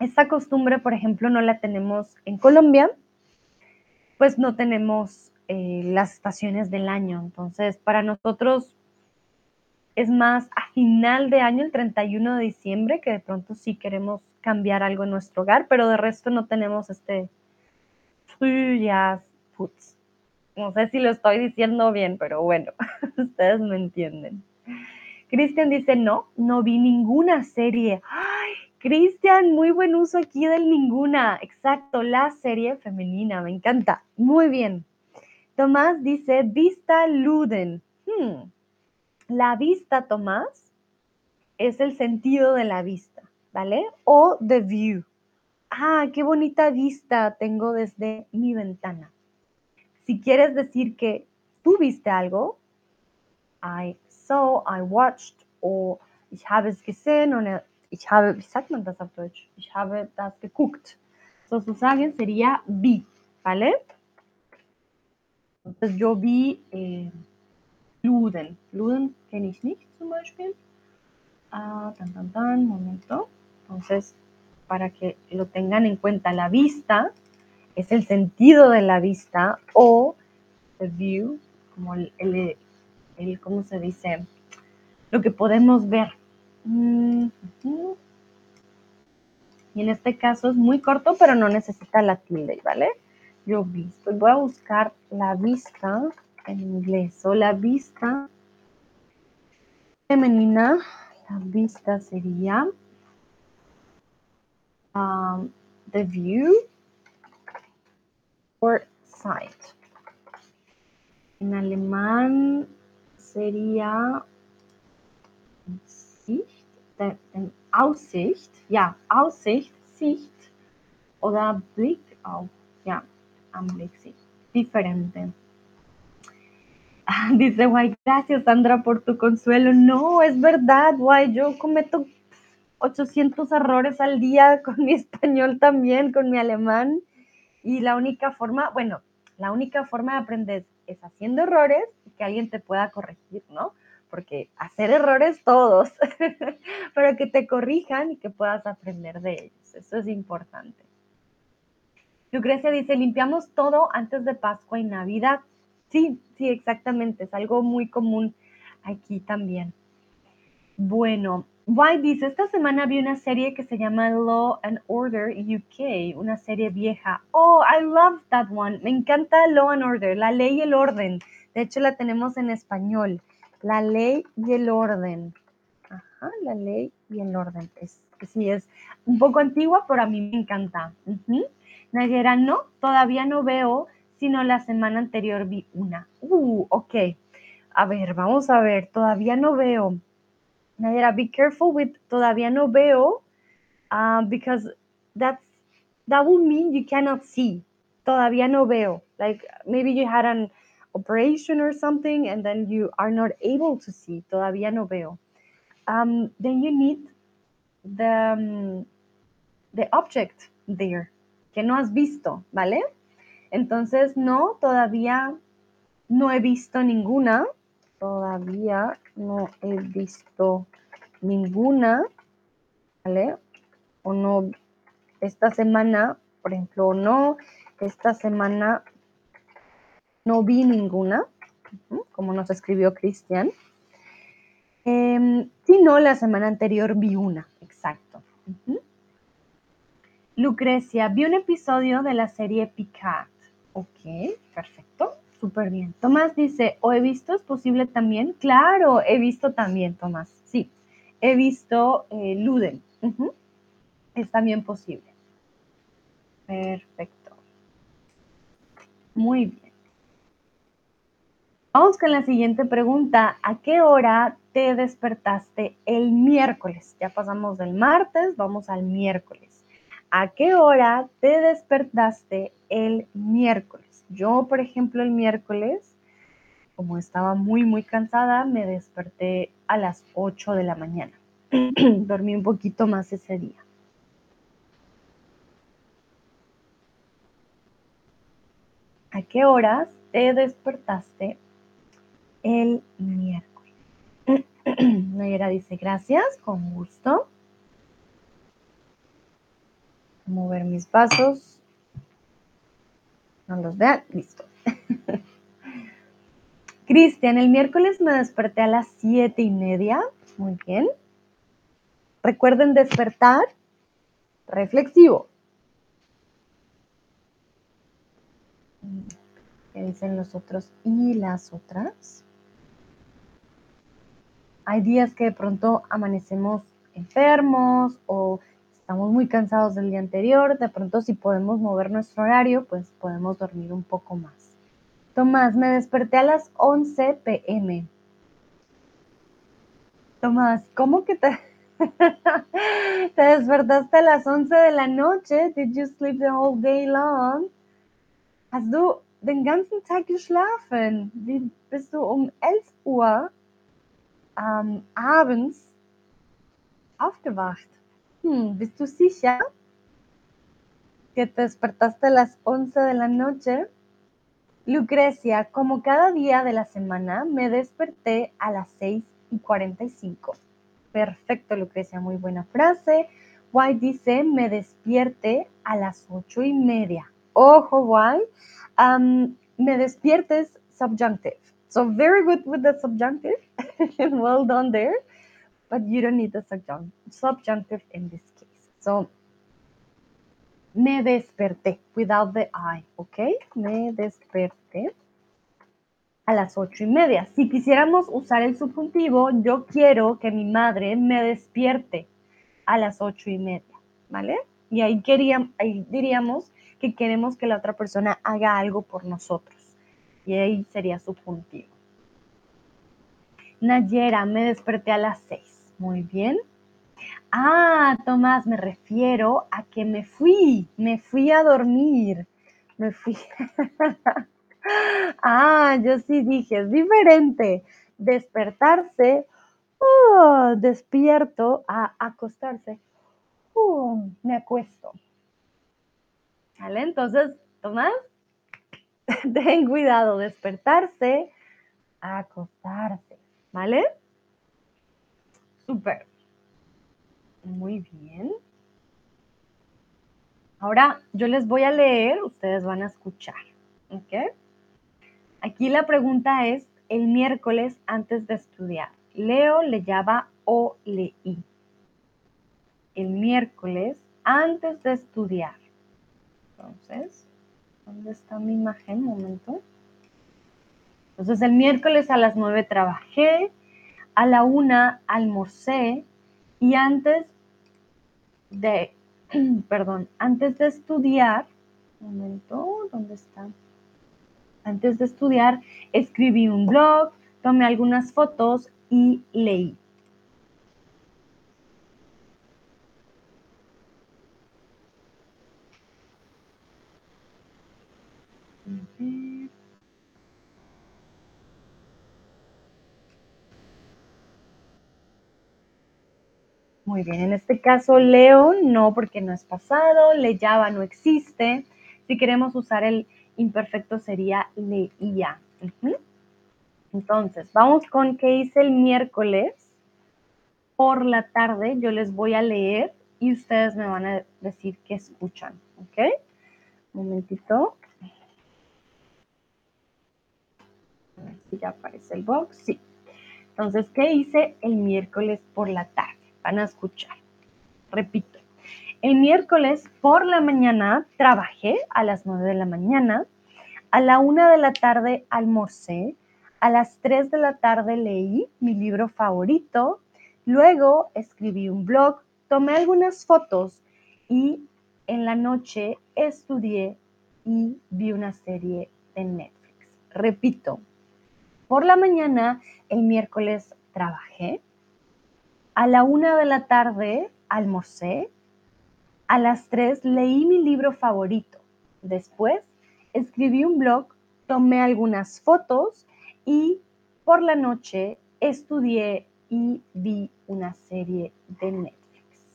Esta costumbre, por ejemplo, no la tenemos en Colombia, pues no tenemos eh, las estaciones del año. Entonces, para nosotros es más a final de año, el 31 de diciembre, que de pronto sí queremos cambiar algo en nuestro hogar, pero de resto no tenemos este No sé si lo estoy diciendo bien, pero bueno, *laughs* ustedes me entienden. Cristian dice, no, no vi ninguna serie. ¡Ay! Cristian, muy buen uso aquí del ninguna. Exacto, la serie femenina, me encanta. Muy bien. Tomás dice, vista luden. Hmm. La vista, Tomás, es el sentido de la vista, ¿vale? O the view. Ah, qué bonita vista tengo desde mi ventana. Si quieres decir que tú viste algo, I saw, I watched, o ich habe es gesehen, o ich habe, wie sagt man das auf Deutsch? Ich habe das geguckt. Sozusagen sería vi, ¿vale? Entonces yo vi eh, Luden. Luden kenne ich nicht zum Beispiel. Ah, tan, tan, tan, momento. Entonces, para que lo tengan en cuenta, la vista es el sentido de la vista o the view, como el, el, ¿cómo se dice? Lo que podemos ver. Mm, y en este caso es muy corto, pero no necesita la tilde, ¿vale? Yo visto. Voy a buscar la vista en inglés o la vista femenina. La vista sería um, the view or sight. En alemán sería den Aussicht, ja, Aussicht, Sicht oder Blick auf, ja, Anblick, diferente. *laughs* Dice Guay, gracias Sandra por tu consuelo. No, es verdad, Guay, yo cometo 800 errores al día *laughs* con mi español también, con mi alemán. Y la única forma, bueno, la única forma de aprender es haciendo errores y que alguien te pueda corregir, ¿no? Porque hacer errores todos, *laughs* pero que te corrijan y que puedas aprender de ellos. Eso es importante. Lucrecia dice, limpiamos todo antes de Pascua y Navidad. Sí, sí, exactamente. Es algo muy común aquí también. Bueno, White dice, esta semana vi una serie que se llama Law and Order UK, una serie vieja. Oh, I love that one. Me encanta Law and Order, la ley y el orden. De hecho, la tenemos en español. La ley y el orden. Ajá, la ley y el orden. Es, sí, es un poco antigua, pero a mí me encanta. Nayera, no, todavía no veo, sino la semana anterior vi una. Uh, ok. A ver, vamos a ver, todavía no veo. Nayera, be careful with todavía no veo, uh, because that's that will mean you cannot see. Todavía no veo. Like maybe you had an operation or something and then you are not able to see. Todavía no veo. Um, then you need the, um, the object there que no has visto, ¿vale? Entonces, no, todavía no he visto ninguna. Todavía no he visto ninguna, ¿vale? O no, esta semana, por ejemplo, no, esta semana no vi ninguna, como nos escribió Cristian. Eh, si no, la semana anterior vi una, exacto. Lucrecia, vi un episodio de la serie Picard. Ok, perfecto. Súper bien. Tomás dice, ¿o he visto? ¿Es posible también? Claro, he visto también, Tomás. Sí, he visto eh, Luden. Es también posible. Perfecto. Muy bien. Vamos con la siguiente pregunta. ¿A qué hora te despertaste el miércoles? Ya pasamos del martes, vamos al miércoles. ¿A qué hora te despertaste el miércoles? Yo, por ejemplo, el miércoles, como estaba muy, muy cansada, me desperté a las 8 de la mañana. *clears throat* Dormí un poquito más ese día. ¿A qué horas te despertaste el miércoles. *clears throat* Nayera dice, gracias, con gusto. Mover mis pasos. No los vean, listo. *laughs* Cristian, el miércoles me desperté a las siete y media. Muy bien. Recuerden despertar reflexivo. ¿Qué dicen los otros y las otras? Hay días que de pronto amanecemos enfermos o estamos muy cansados del día anterior. De pronto si podemos mover nuestro horario, pues podemos dormir un poco más. Tomás, me desperté a las 11 pm. Tomás, ¿cómo que te, *laughs* te despertaste a las 11 de la noche? Did you sleep the whole day long? Hast du den ganzen Tag geschlafen? Wie bist du um 11 Uhr ähm, abends aufgewacht. Hm, ¿Bist du sicher que te despertaste a las 11 de la noche? Lucrecia, como cada día de la semana, me desperté a las 6 y 45. Perfecto, Lucrecia, muy buena frase. White dice, me despierte a las 8 y media. Ojo, White. Um, me despiertes subjunctive. So very good with the subjunctive. *laughs* well done there. But you don't need the subjunctive in this case. So, me desperté without the I, ¿ok? Me desperté a las ocho y media. Si quisiéramos usar el subjuntivo, yo quiero que mi madre me despierte a las ocho y media, ¿vale? Y ahí, queríamos, ahí diríamos que queremos que la otra persona haga algo por nosotros. Y ahí sería subjuntivo. Nayera, me desperté a las seis. Muy bien. Ah, Tomás, me refiero a que me fui, me fui a dormir. Me fui. *laughs* ah, yo sí dije, es diferente. Despertarse, oh, despierto, a acostarse, oh, me acuesto. ¿Vale? Entonces, Tomás, *laughs* ten cuidado, despertarse, acostarse. ¿Vale? Súper. Muy bien. Ahora yo les voy a leer, ustedes van a escuchar. ¿Ok? Aquí la pregunta es, el miércoles antes de estudiar, ¿leo, le llama o leí? El miércoles antes de estudiar. Entonces, ¿dónde está mi imagen? Un momento. Entonces el miércoles a las 9 trabajé, a la 1 almorcé y antes de, *clears throat* perdón, antes de estudiar, un momento, ¿dónde está? Antes de estudiar, escribí un blog, tomé algunas fotos y leí. Muy bien, en este caso Leo no porque no es pasado, le llama no existe. Si queremos usar el imperfecto sería leía. Entonces, vamos con qué hice el miércoles por la tarde. Yo les voy a leer y ustedes me van a decir qué escuchan. ¿Ok? Un momentito. A ver si ya aparece el box. Sí. Entonces, ¿qué hice el miércoles por la tarde? Van a escuchar. Repito, el miércoles por la mañana trabajé a las 9 de la mañana, a la 1 de la tarde almorcé, a las 3 de la tarde leí mi libro favorito, luego escribí un blog, tomé algunas fotos y en la noche estudié y vi una serie de Netflix. Repito, Por la mañana, el miércoles trabajé. A la una de la tarde almorcé. A las tres leí mi libro favorito. Después escribí un blog, tomé algunas fotos y por la noche estudié y vi una serie de Netflix.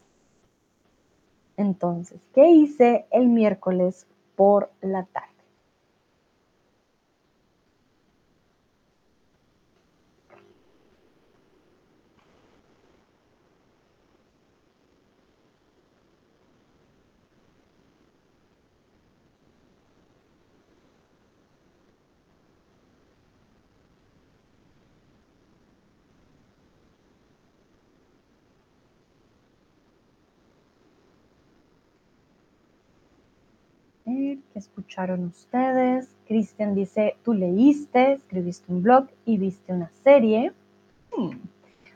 Entonces, ¿qué hice el miércoles por la tarde? ¿Qué escucharon ustedes? Cristian dice, tú leíste, escribiste un blog y viste una serie. Hmm.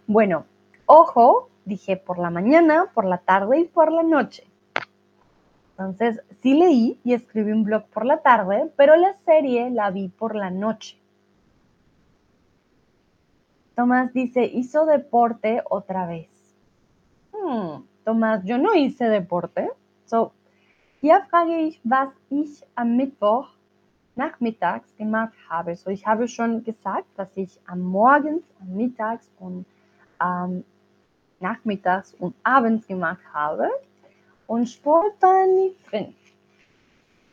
Bueno, ojo, dije por la mañana, por la tarde y por la noche. Entonces, sí leí y escribí un blog por la tarde, pero la serie la vi por la noche. Tomás dice, hizo deporte otra vez. Hmm, Tomás, yo no hice deporte. So, hier frage ich, was ich am Mittwoch nachmittags gemacht habe. So, ich habe schon gesagt, dass ich am Morgens, am Mittags und ähm, nachmittags und abends gemacht habe. Und Sport war nicht drin.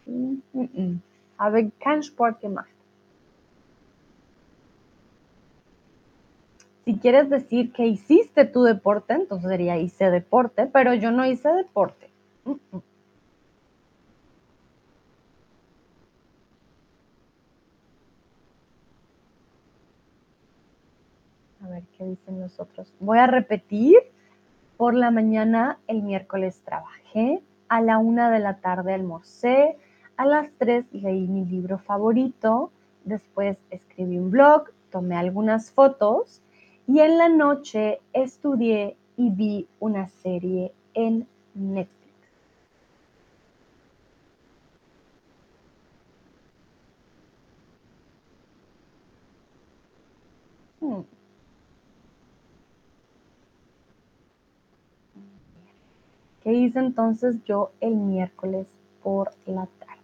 Mm -mm. Habe keinen Sport gemacht. Si quieres decir que hiciste tu deporte, entonces sería hice deporte, pero yo no hice deporte. Mm ver qué dicen los otros. Voy a repetir. Por la mañana el miércoles trabajé, a la una de la tarde almorcé, a las tres leí mi libro favorito, después escribí un blog, tomé algunas fotos y en la noche estudié y vi una serie en Netflix. Hmm. ¿Qué hice entonces yo el miércoles por la tarde?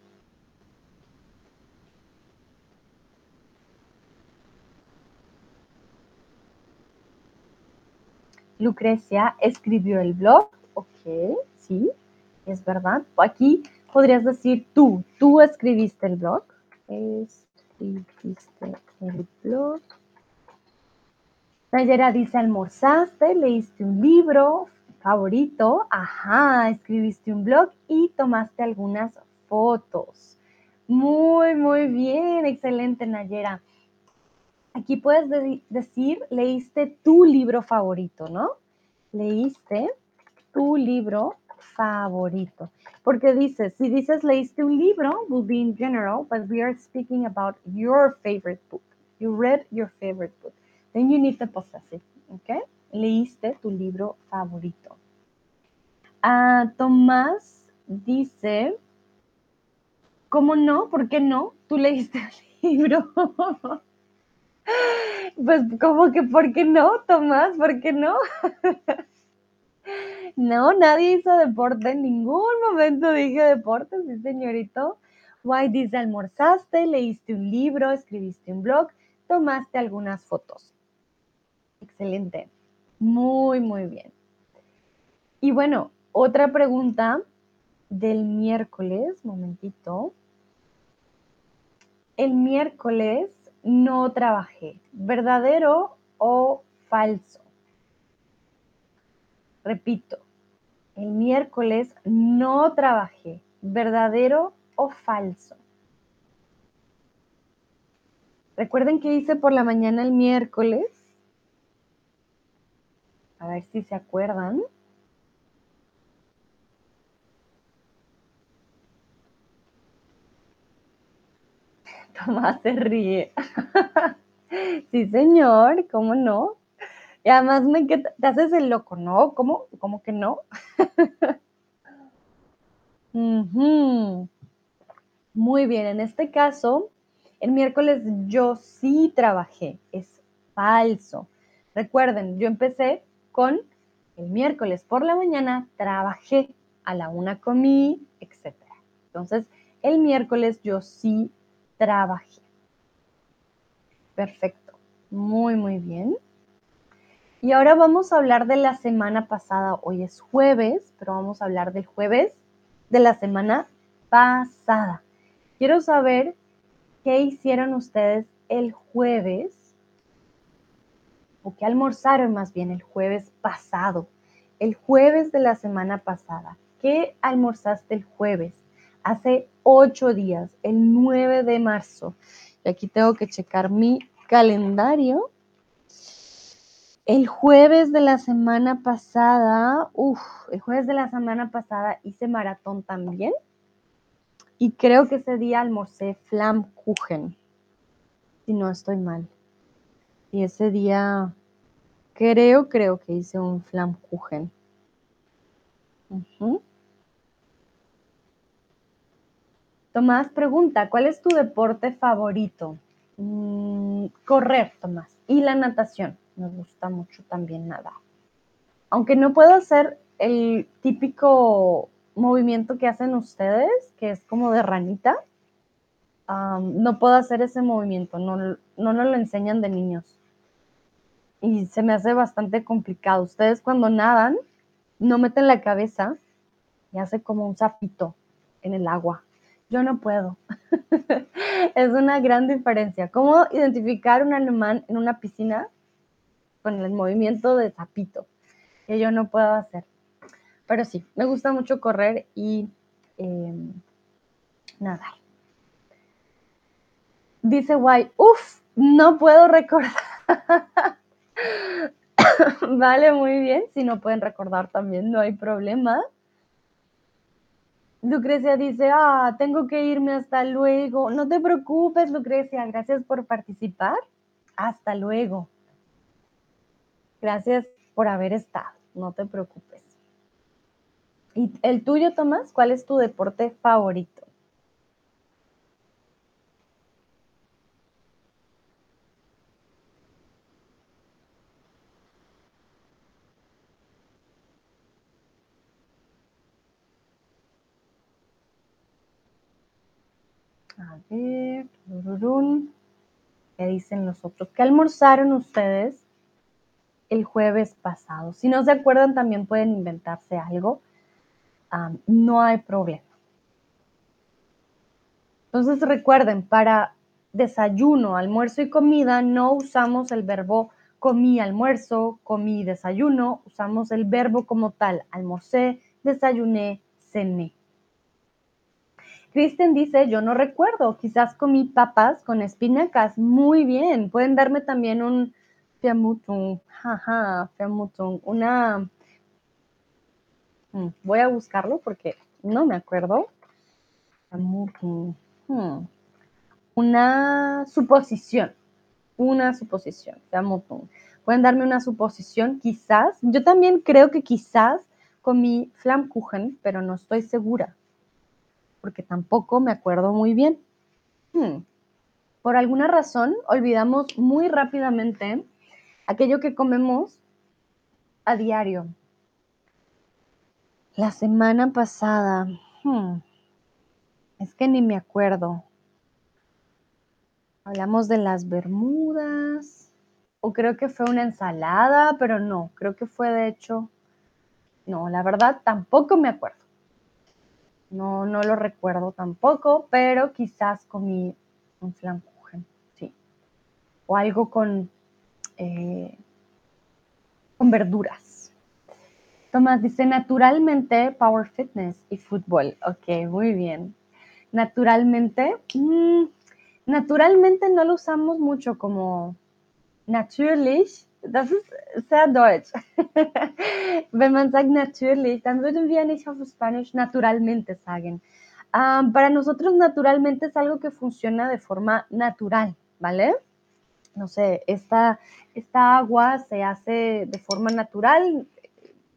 Lucrecia escribió el blog. Ok, sí, es verdad. Aquí podrías decir tú, tú escribiste el blog. Escribiste el blog. Nayera dice, almorzaste, leíste un libro favorito, ajá, escribiste un blog y tomaste algunas fotos. Muy, muy bien, excelente Nayera. Aquí puedes decir, leíste tu libro favorito, ¿no? Leíste tu libro favorito. Porque dices, si dices leíste un libro, will be in general, but we are speaking about your favorite book. You read your favorite book. Then you need the possessive, okay? Leíste tu libro favorito. Ah, Tomás dice, ¿cómo no? ¿Por qué no? Tú leíste el *laughs* libro. Pues como que, ¿por qué no, Tomás? ¿Por qué no? *laughs* No, nadie hizo deporte, en ningún momento dije deporte, sí, señorito. Why dice almorzaste, leíste un libro, escribiste un blog, tomaste algunas fotos. Excelente. Muy, muy bien. Y bueno, otra pregunta del miércoles, momentito. El miércoles no trabajé. ¿Verdadero o falso? Repito, el miércoles no trabajé. ¿Verdadero o falso? Recuerden que hice por la mañana el miércoles. A ver si se acuerdan. *laughs* Tomás se ríe. *laughs* sí, señor, ¿cómo no? Y además me te haces el loco, ¿no? ¿Cómo, ¿Cómo que no? *laughs* Muy bien, en este caso, El miércoles yo sí trabajé. Es falso. Recuerden, yo empecé con el miércoles por la mañana, trabajé, a la una comí, etc. Entonces, el miércoles yo sí trabajé. Perfecto. Muy, muy bien. Y ahora vamos a hablar de la semana pasada. Hoy es jueves, pero vamos a hablar del jueves de la semana pasada. Quiero saber qué hicieron ustedes el jueves o qué almorzaron más bien el jueves pasado. El jueves de la semana pasada. ¿Qué almorzaste el jueves? Hace ocho días, el 9 de marzo. Y aquí tengo que checar mi calendario. El jueves de la semana pasada, uff, el jueves de la semana pasada hice maratón también. Y creo que ese día almorcé Flammkuchen, si no estoy mal. Y ese día creo, creo que hice un Flammkuchen. Tomás pregunta, ¿cuál es tu deporte favorito? Mm, correr, Tomás. Y la natación. Me gusta mucho también nadar. Aunque no puedo hacer el típico movimiento que hacen ustedes, que es como de ranita. no puedo hacer ese movimiento, no, no nos lo enseñan de niños. Y se me hace bastante complicado. Ustedes cuando nadan, no meten la cabeza y hace como un sapito en el agua. Yo no puedo. *laughs* es una gran diferencia. ¿Cómo identificar un alemán en una piscina con el movimiento de sapito? Que yo no puedo hacer. Pero sí, me gusta mucho correr y em, nadar. Dice Guay, uff, no puedo recordar. *laughs* *laughs* vale, muy bien. Si no pueden recordar también, no hay problema. Lucrecia dice, ah, tengo que irme hasta luego. No te preocupes, Lucrecia. Gracias por participar. Hasta luego. Gracias por haber estado. No te preocupes. ¿Y el tuyo, Tomás? ¿Cuál es tu deporte favorito? A ver, ¿qué dicen los otros? ¿Qué almorzaron ustedes el jueves pasado? Si no se acuerdan, también pueden inventarse algo no hay problema. Entonces recuerden, para desayuno, almuerzo y comida no usamos el verbo comí almuerzo, comí desayuno, usamos el verbo como tal, almorcé, desayuné, cené. Kristen dice, yo no recuerdo, quizás comí papas con espinacas. Muy bien, pueden darme también un fiamutung, jaja, fiamutung, una Mm, voy a buscarlo porque no me acuerdo. Hmm. Una suposición. Una suposición. Pueden darme una suposición, quizás. Yo también creo que quizás comí Flammkuchen, pero no estoy segura. Porque tampoco me acuerdo muy bien. Hmm. Por alguna razón, olvidamos muy rápidamente aquello que comemos a diario. La semana pasada, hmm, es que ni me acuerdo. Hablamos de las Bermudas, o creo que fue una ensalada, pero no, creo que fue de hecho, no, la verdad tampoco me acuerdo. No, no lo recuerdo tampoco, pero quizás comí un flamkuchen, sí. O algo con, eh, con verduras. Tomás dice, naturalmente, Power Fitness y fútbol. Ok, muy bien. Naturalmente, mm, naturalmente no lo usamos mucho como natürlich. Das ist sehr deutsch. *laughs* Wenn man sagt natürlich, dann würden wir nicht auf Spanisch naturalmente sagen. para nosotros naturalmente es algo que funciona de forma natural, ¿vale? No sé, esta, agua se hace de forma natural,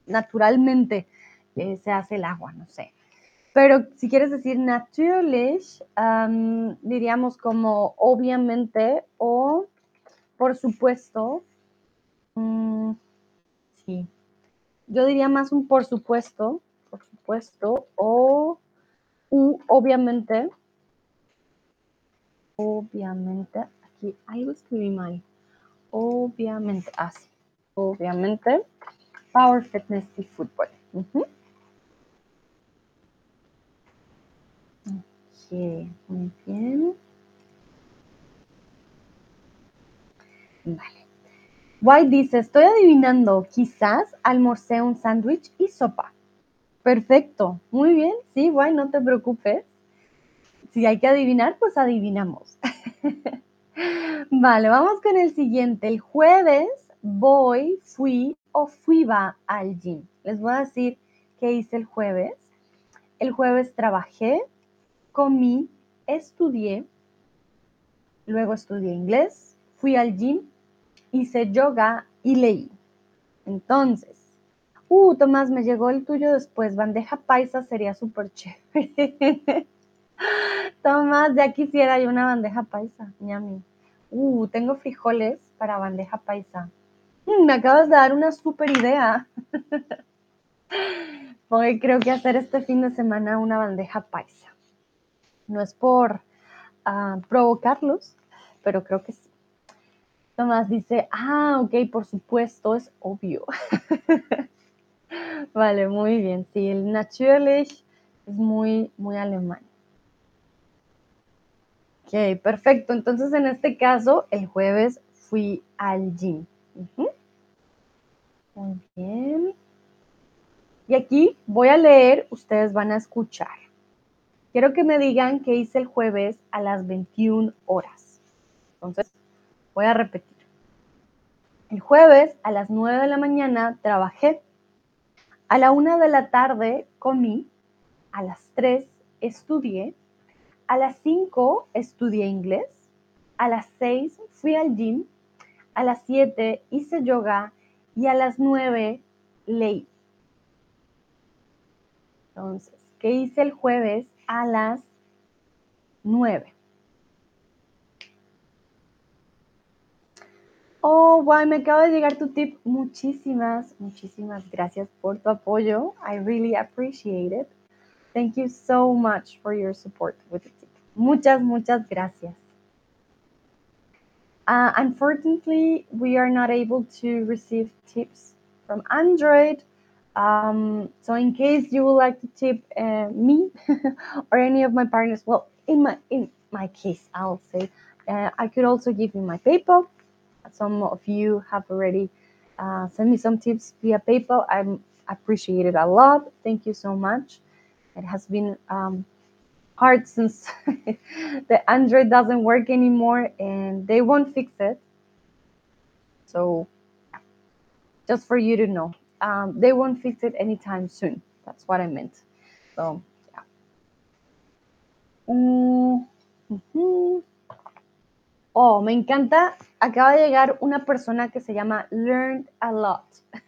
naturalmente eh, se hace el agua, no sé. Pero si quieres decir natürlich, diríamos como obviamente o por supuesto. Mm, sí. Yo diría más un por supuesto, por supuesto, o u obviamente. Obviamente, aquí algo escribí mal. Obviamente, así. obviamente, Power Fitness y fútbol. muy bien. Vale. White dice, estoy adivinando, quizás almorcé un sándwich y sopa. Perfecto, muy bien, sí, White, no te preocupes. Si hay que adivinar, pues adivinamos. *laughs* vale, vamos con el siguiente. El jueves voy, fui o fui va al gym. Les voy a decir qué hice el jueves. El jueves trabajé, comí, estudié, luego estudié inglés, fui al gym, hice yoga y leí. Entonces, uh, Tomás, me llegó el tuyo después, bandeja paisa sería súper chévere. *laughs* Tomás, ya quisiera yo una bandeja paisa, ñami. Uh, tengo frijoles para bandeja paisa. Mm, me acabas de dar una súper idea. *laughs* Hoy creo que hacer este fin de semana una bandeja paisa. No es por ah, provocarlos, pero creo que sí. Tomás dice, ah, ok, por supuesto, es obvio. *laughs* vale, muy bien. Sí, el natürlich es muy, muy alemán. Ok, perfecto. Entonces, en este caso, el jueves fui al gym. Muy bien. Y aquí voy a leer, ustedes van a escuchar. Quiero que me digan qué hice el jueves a las 21 horas. Entonces, voy a repetir. El jueves a las 9 de la mañana trabajé. A la 1 de la tarde comí. A las 3 estudié. A las 5 estudié inglés. A las 6 fui al gym. A las 7 hice yoga. Y a las 9 leí. Entonces, ¿qué hice el jueves a las 9. Oh, wow, me acaba de llegar tu tip. Muchísimas, muchísimas gracias por tu apoyo. I really appreciate it. Thank you so much for your support with the tip. Muchas, muchas gracias. Uh, unfortunately, we are not able to receive tips from Android. Um, so in case you would like to tip uh, me *laughs* or any of my partners, well, in my in my case, I'll say uh, I could also give you my PayPal. Some of you have already uh, sent me some tips via PayPal. I appreciate it a lot. Thank you so much. It has been um, hard since *laughs* the Android doesn't work anymore and they won't fix it. So, just for you to know um, they won't fix it anytime soon. That's what I meant. So, yeah. Mm -hmm. Oh, me encanta. Acaba de llegar una persona que se llama Learned a Lot.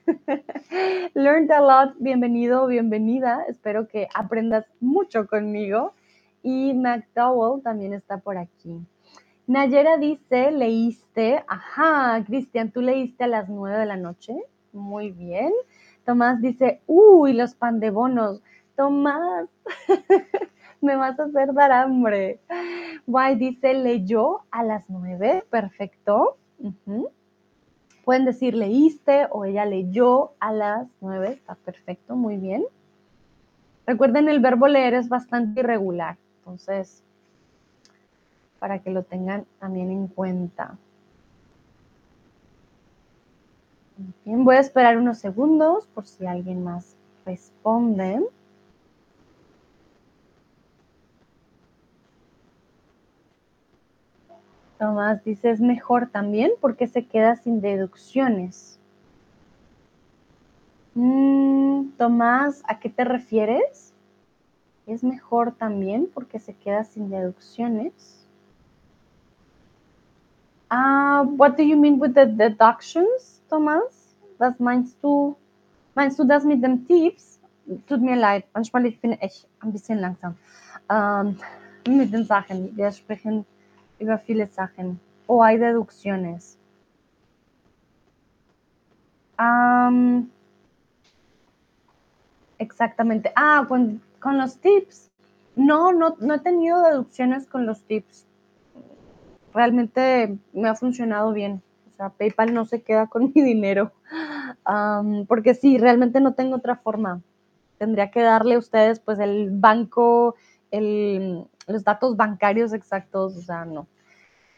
*laughs* Learned a Lot, bienvenido, bienvenida. Espero que aprendas mucho conmigo. Y McDowell también está por aquí. Nayera dice, leíste, ajá, Cristian, ¿tú leíste a las nueve de la noche? Muy bien. Tomás dice, uy, los pan de bonos. Tomás, *laughs* me vas a hacer dar hambre. Guay dice, leyó a las nueve. Perfecto. Pueden decir leíste o ella leyó a las nueve. Está perfecto, muy bien. Recuerden, el verbo leer es bastante irregular. Entonces, para que lo tengan también en cuenta. Bien, voy a esperar unos segundos por si alguien más responde. Tomás dice, es mejor también porque se queda sin deducciones. Mm, Tomás, ¿a qué te refieres? Es mejor también porque se queda sin deducciones. Uh, what do you mean with the deductions? Thomas? Was meinst du? Meinst du das mit dem Tipps? tut mir leid, manchmal ich bin echt ein bisschen langsam ähm, mit den Sachen. Wir sprechen über viele Sachen. O hay deducciones. Exactamente. Ah, con, con los tips. No, no, no he tenido deducciones con los tips. Realmente me ha funcionado bien. O sea, PayPal no se queda con *laughs* mi dinero. Porque sí, realmente no tengo otra forma. Tendría que darle a ustedes pues el banco, los datos bancarios exactos, o sea, no.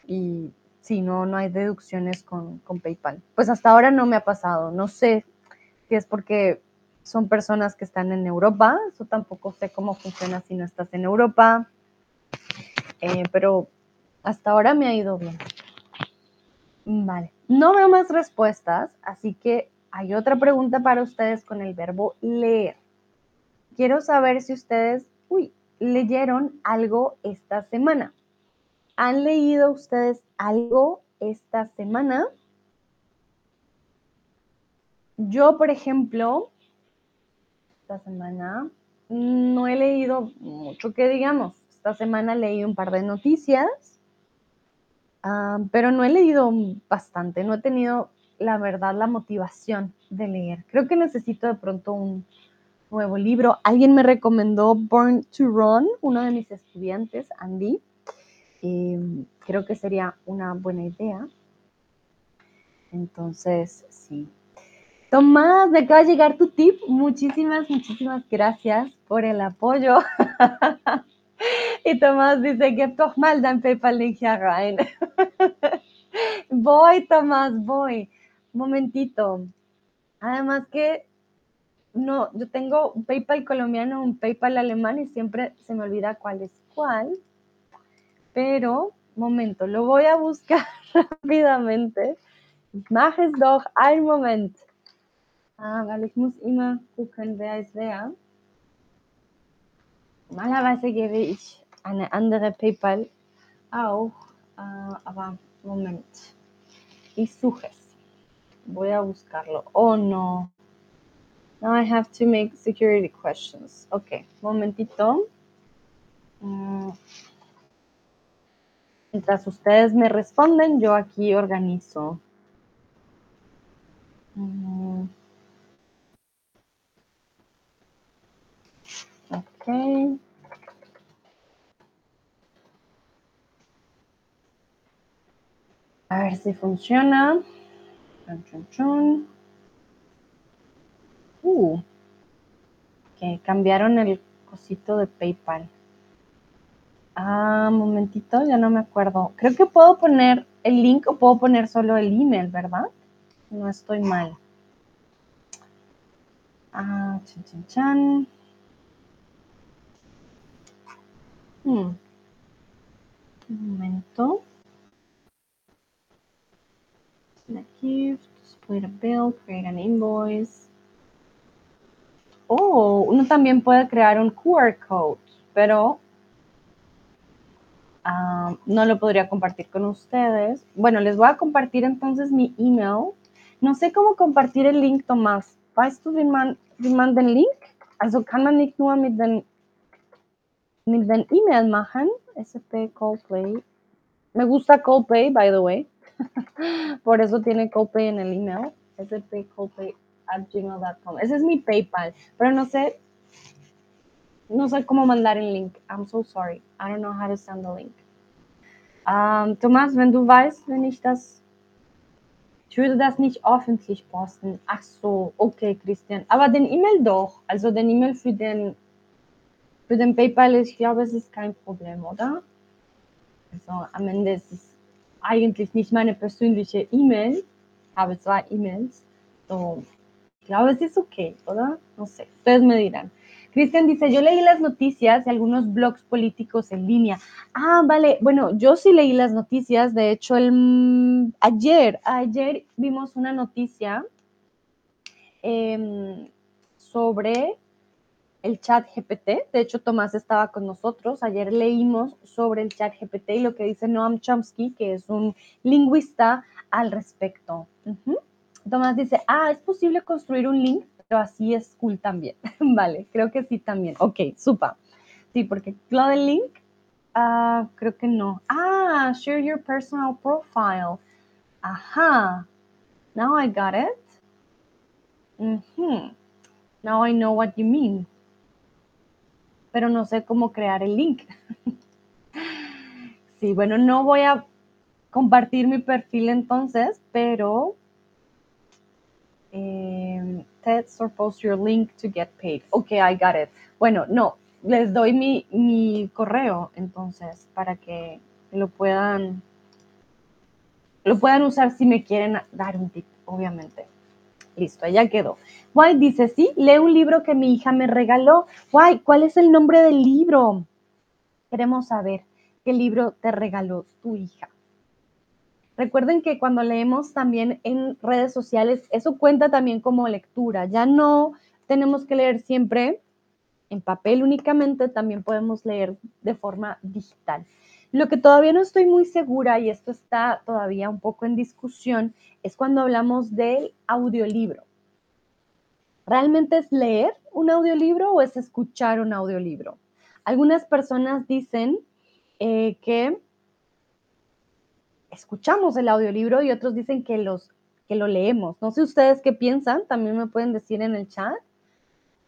Y sí, no, no hay deducciones con, con PayPal. Pues hasta ahora no me ha pasado. No sé si es porque son personas que están en Europa. Eso tampoco sé cómo funciona si no estás en Europa. Eh, pero hasta ahora me ha ido bien. Vale. No veo más respuestas, así que hay otra pregunta para ustedes con el verbo leer. Quiero saber si ustedes, uy, leyeron algo esta semana. ¿Han leído ustedes algo esta semana? Yo, por ejemplo, esta semana no he leído mucho que digamos. Esta semana leí un par de noticias, uh, pero no he leído bastante. No he tenido, la verdad, la motivación de leer. Creo que necesito de pronto un nuevo libro. Alguien me recomendó Born to Run, uno de mis estudiantes, Andy. Eh, creo que sería una buena idea. Entonces, sí. Tomás, me acaba de llegar tu tip. Muchísimas, muchísimas gracias por el apoyo. *laughs* y Tomás dice, que doch mal dein rein. *laughs* voy, Tomás, voy. Un momentito. Además que no, yo tengo un PayPal colombiano, un PayPal alemán y siempre se me olvida cuál es cuál. Pero, momento, lo voy a buscar *laughs* rápidamente. Mach es doch ein Moment. Ah, weil ich muss immer gucken, wer ist wer. Normalerweise gebe ich eine andere PayPal auch, uh, aber Moment. Ich suche es. Voy a buscarlo. Oh no. Now I have to make security questions. Ok, momentito. Mm. Mientras ustedes me responden, yo aquí organizo. Mm. Ok. A ver si funciona. Chun, chun, chun. Uh, que cambiaron el cosito de PayPal. Ah, momentito, ya no me acuerdo. Creo que puedo poner el link o puedo poner solo el email, ¿verdad? No estoy mal. Ah, chan, chan, chan. Hmm. Un momento. Select split a bill, create an invoice. Oh, uno también puede crear un QR code, pero uh, no lo podría compartir con ustedes. Bueno, les voy a compartir entonces mi email. No sé cómo compartir el link, Tomás. Weißt du, wie man, wie man den Link? Also kann man nicht nur mit den, mit den E-Mail machen. SP Coldplay. Me gusta Coldplay, by the way. *laughs* Por eso tiene Coldplay en el email. SP Coldplay at gmail.com. Ese es mi PayPal, pero no sé, no sé cómo mandar el link. I'm so sorry. I don't know how to send the link. Um, Thomas, wenn du weißt, wenn ich das, ich würde das nicht öffentlich posten. Ach so, okay, Christian. Aber den E-Mail doch. Also den E-Mail für den, für den PayPal, ich glaube, es ist kein Problem, oder? Also am Ende ist es eigentlich nicht meine persönliche E-Mail. Habe zwei E-Mails. So, Claro, es ok, ¿verdad? No sé, ustedes me dirán. Cristian dice, yo leí las noticias de algunos blogs políticos en línea. Ah, vale, bueno, yo sí leí las noticias, de hecho, el, ayer, ayer vimos una noticia eh, sobre el chat GPT, de hecho Tomás estaba con nosotros, ayer leímos sobre el chat GPT y lo que dice Noam Chomsky, que es un lingüista al respecto. Tomás dice, ah, ¿es posible construir un link pero así es cool también. *laughs* vale, creo que sí también. Ok, supa. Sí, porque Cloud Link, uh, creo que no. Ah, share your personal profile. Ajá. Now I got it. Mm -hmm. Now I know what you mean. Pero no sé cómo crear el link. *laughs* sí, bueno, no voy a compartir mi perfil entonces, pero eh, text or post your link to get paid. Ok, I got it. Bueno, no, les doy mi, mi correo entonces para que lo puedan lo puedan usar si me quieren dar un tip, obviamente. Listo, ya quedó. Guay dice, sí, lee un libro que mi hija me regaló. Guay, ¿cuál es el nombre del libro? Queremos saber qué libro te regaló tu hija. Recuerden que cuando leemos también en redes sociales, eso cuenta también como lectura. Ya no tenemos que leer siempre en papel únicamente, también podemos leer de forma digital. Lo que todavía no estoy muy segura, y esto está todavía un poco en discusión, es cuando hablamos del audiolibro. ¿Realmente es leer un audiolibro o es escuchar un audiolibro? Algunas personas dicen eh, que escuchamos el audiolibro y otros dicen que, los, que lo leemos. No sé ustedes qué piensan, también me pueden decir en el chat.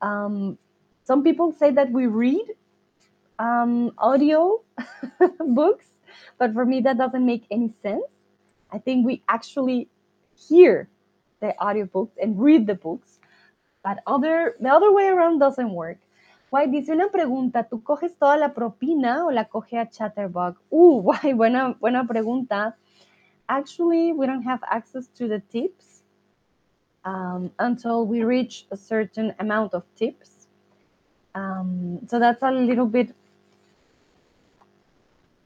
Um, some people say that we read um, audio *laughs* books, but for me that doesn't make any sense. I think we actually hear the audiobooks and read the books, but other, the other way around doesn't work. Guay, dice una pregunta, ¿tú coges toda la propina o la coge a Chatterbox? Uh, *laughs* guay, buena, buena pregunta. Actually, we don't have access to the tips um, until we reach a certain amount of tips. Um, so that's a little bit,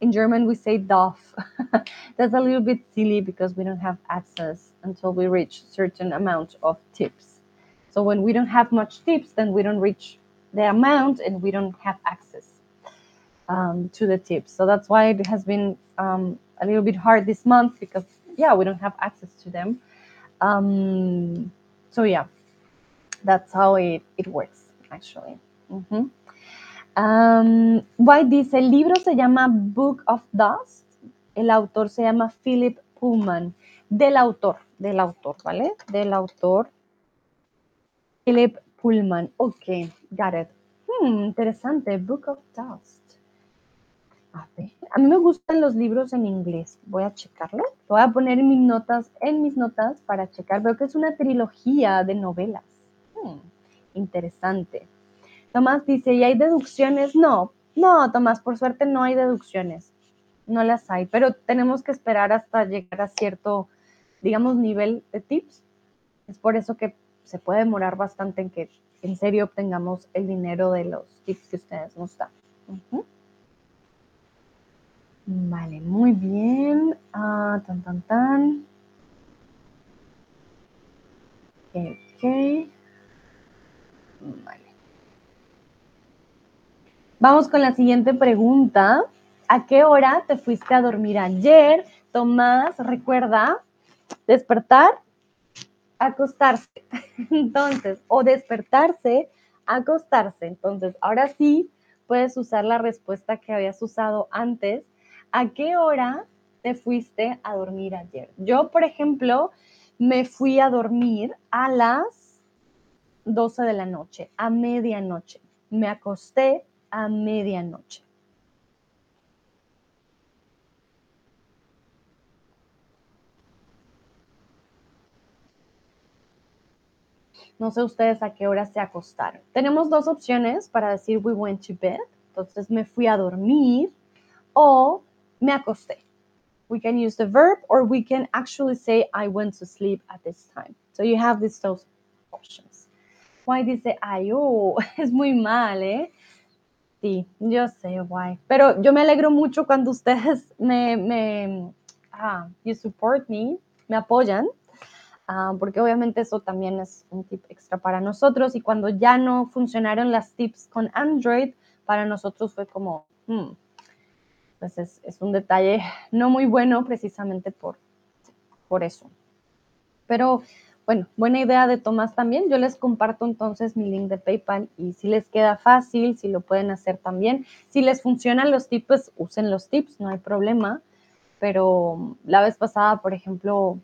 in German we say darf. *laughs* that's a little bit silly because we don't have access until we reach certain amount of tips. So when we don't have much tips, then we don't reach the amount and we don't have access um, to the tips. So that's why it has been um, a little bit hard this month because, yeah, we don't have access to them. Um, so, yeah, that's how it, it works, actually. Mm -hmm. White dice, el libro se llama Book of Dust. El autor se llama Philip Pullman. Del autor, del autor, ¿vale? Del autor. Philip Pullman. Ok, got it. Hmm, interesante. Book of Dust. A mí me gustan los libros en inglés. Voy a checarlo. Lo voy a poner mis notas, en mis notas para checar. Veo que es una trilogía de novelas. Hmm, interesante. Tomás dice, ¿y hay deducciones? No, no, Tomás, por suerte no hay deducciones. No las hay, pero tenemos que esperar hasta llegar a cierto, digamos, nivel de tips. Es por eso que se puede demorar bastante en que en serio obtengamos el dinero de los tips que ustedes nos dan. Vale, muy bien. Ah, tan, tan, tan. Ok. Vale. Vamos con la siguiente pregunta. ¿A qué hora te fuiste a dormir ayer? Tomás, recuerda despertar acostarse. *laughs* Entonces, o despertarse, acostarse. Entonces, ahora sí puedes usar la respuesta que habías usado antes. ¿A qué hora te fuiste a dormir ayer? Yo, por ejemplo, me fui a dormir a las 12 de la noche, a medianoche. Me acosté a medianoche. No sé ustedes a qué hora se acostaron. Tenemos dos opciones para decir we went to bed. Entonces me fui a dormir o me acosté. We can use the verb or we can actually say I went to sleep at this time. So you have these two options. Why dice, ay, oh, *laughs* es muy mal, ¿eh? Sí, yo sé, why. Pero yo me alegro mucho cuando ustedes me, me ah, you support me, me apoyan Ah, porque obviamente eso también es un tip extra para nosotros y cuando ya no funcionaron las tips con Android, para nosotros fue como, hmm, pues es, un detalle no muy bueno precisamente por, por eso. Pero bueno, buena idea de Tomás también. Yo les comparto entonces mi link de PayPal y si les queda fácil, si lo pueden hacer también. Si les funcionan los tips, pues usen los tips, no hay problema. Pero la vez pasada, por ejemplo,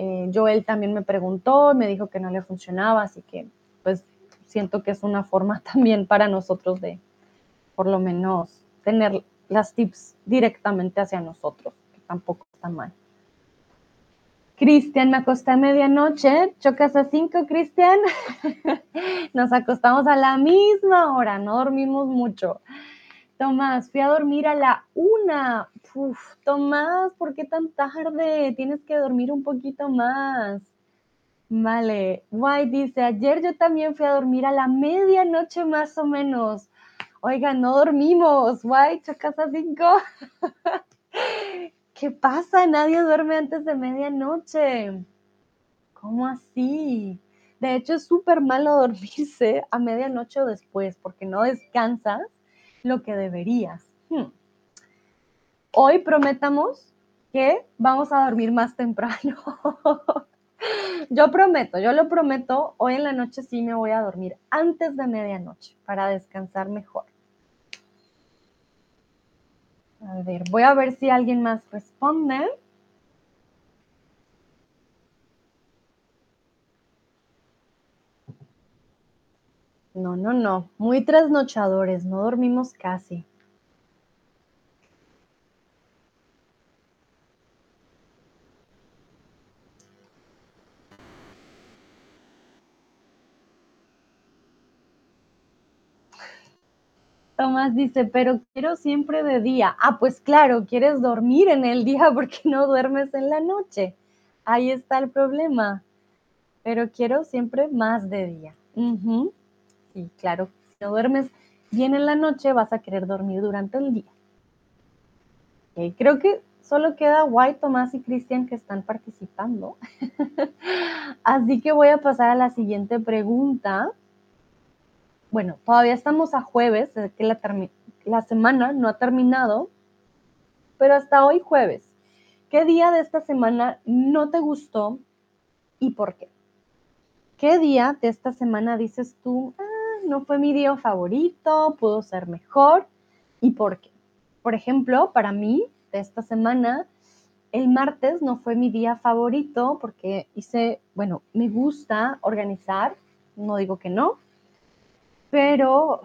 eh, Joel también me preguntó, me dijo que no le funcionaba, así que pues siento que es una forma *laughs* también para nosotros de, por lo menos, tener las tips directamente hacia nosotros, que tampoco está mal. Cristian, me acosté a medianoche, chocas a cinco, Cristian. *laughs* Nos acostamos a la misma hora, no dormimos mucho. Tomás, fui a dormir a la una. Uf, Tomás, ¿por qué tan tarde? Tienes que dormir un poquito más. Vale. White dice, ayer yo también fui a dormir a la medianoche más o menos. Oiga, no dormimos. White, chocas a cinco. *laughs* ¿Qué pasa? Nadie duerme antes de medianoche. ¿Cómo así? De hecho, es súper malo dormirse a medianoche o después porque no descansas lo que deberías. Hmm. Hoy prometamos que vamos a dormir más temprano. *laughs* yo prometo, yo lo prometo, hoy en la noche sí me voy a dormir antes de medianoche para descansar mejor. A ver, voy a ver si alguien más responde. No, no, no. Muy trasnochadores, no dormimos casi. Tomás dice, pero quiero siempre de día. Ah, pues claro, quieres dormir en el día *laughs* porque no duermes en la noche. Ahí está el problema. Pero quiero siempre más de día. Sí, claro, si no duermes bien en la noche, vas a querer dormir durante el día. creo que solo queda White, Tomás y Cristian que están participando. *laughs* Así que voy a pasar a la siguiente pregunta bueno, todavía estamos a jueves, desde que la, la semana no ha terminado, pero hasta hoy jueves. ¿Qué día de esta semana no te gustó y por qué? ¿Qué día de esta semana dices tú, ah, no fue mi día favorito, pudo ser mejor y por qué? Por ejemplo, para mí, de esta semana, el martes no fue mi día favorito porque hice, bueno, me gusta organizar, no digo que no, pero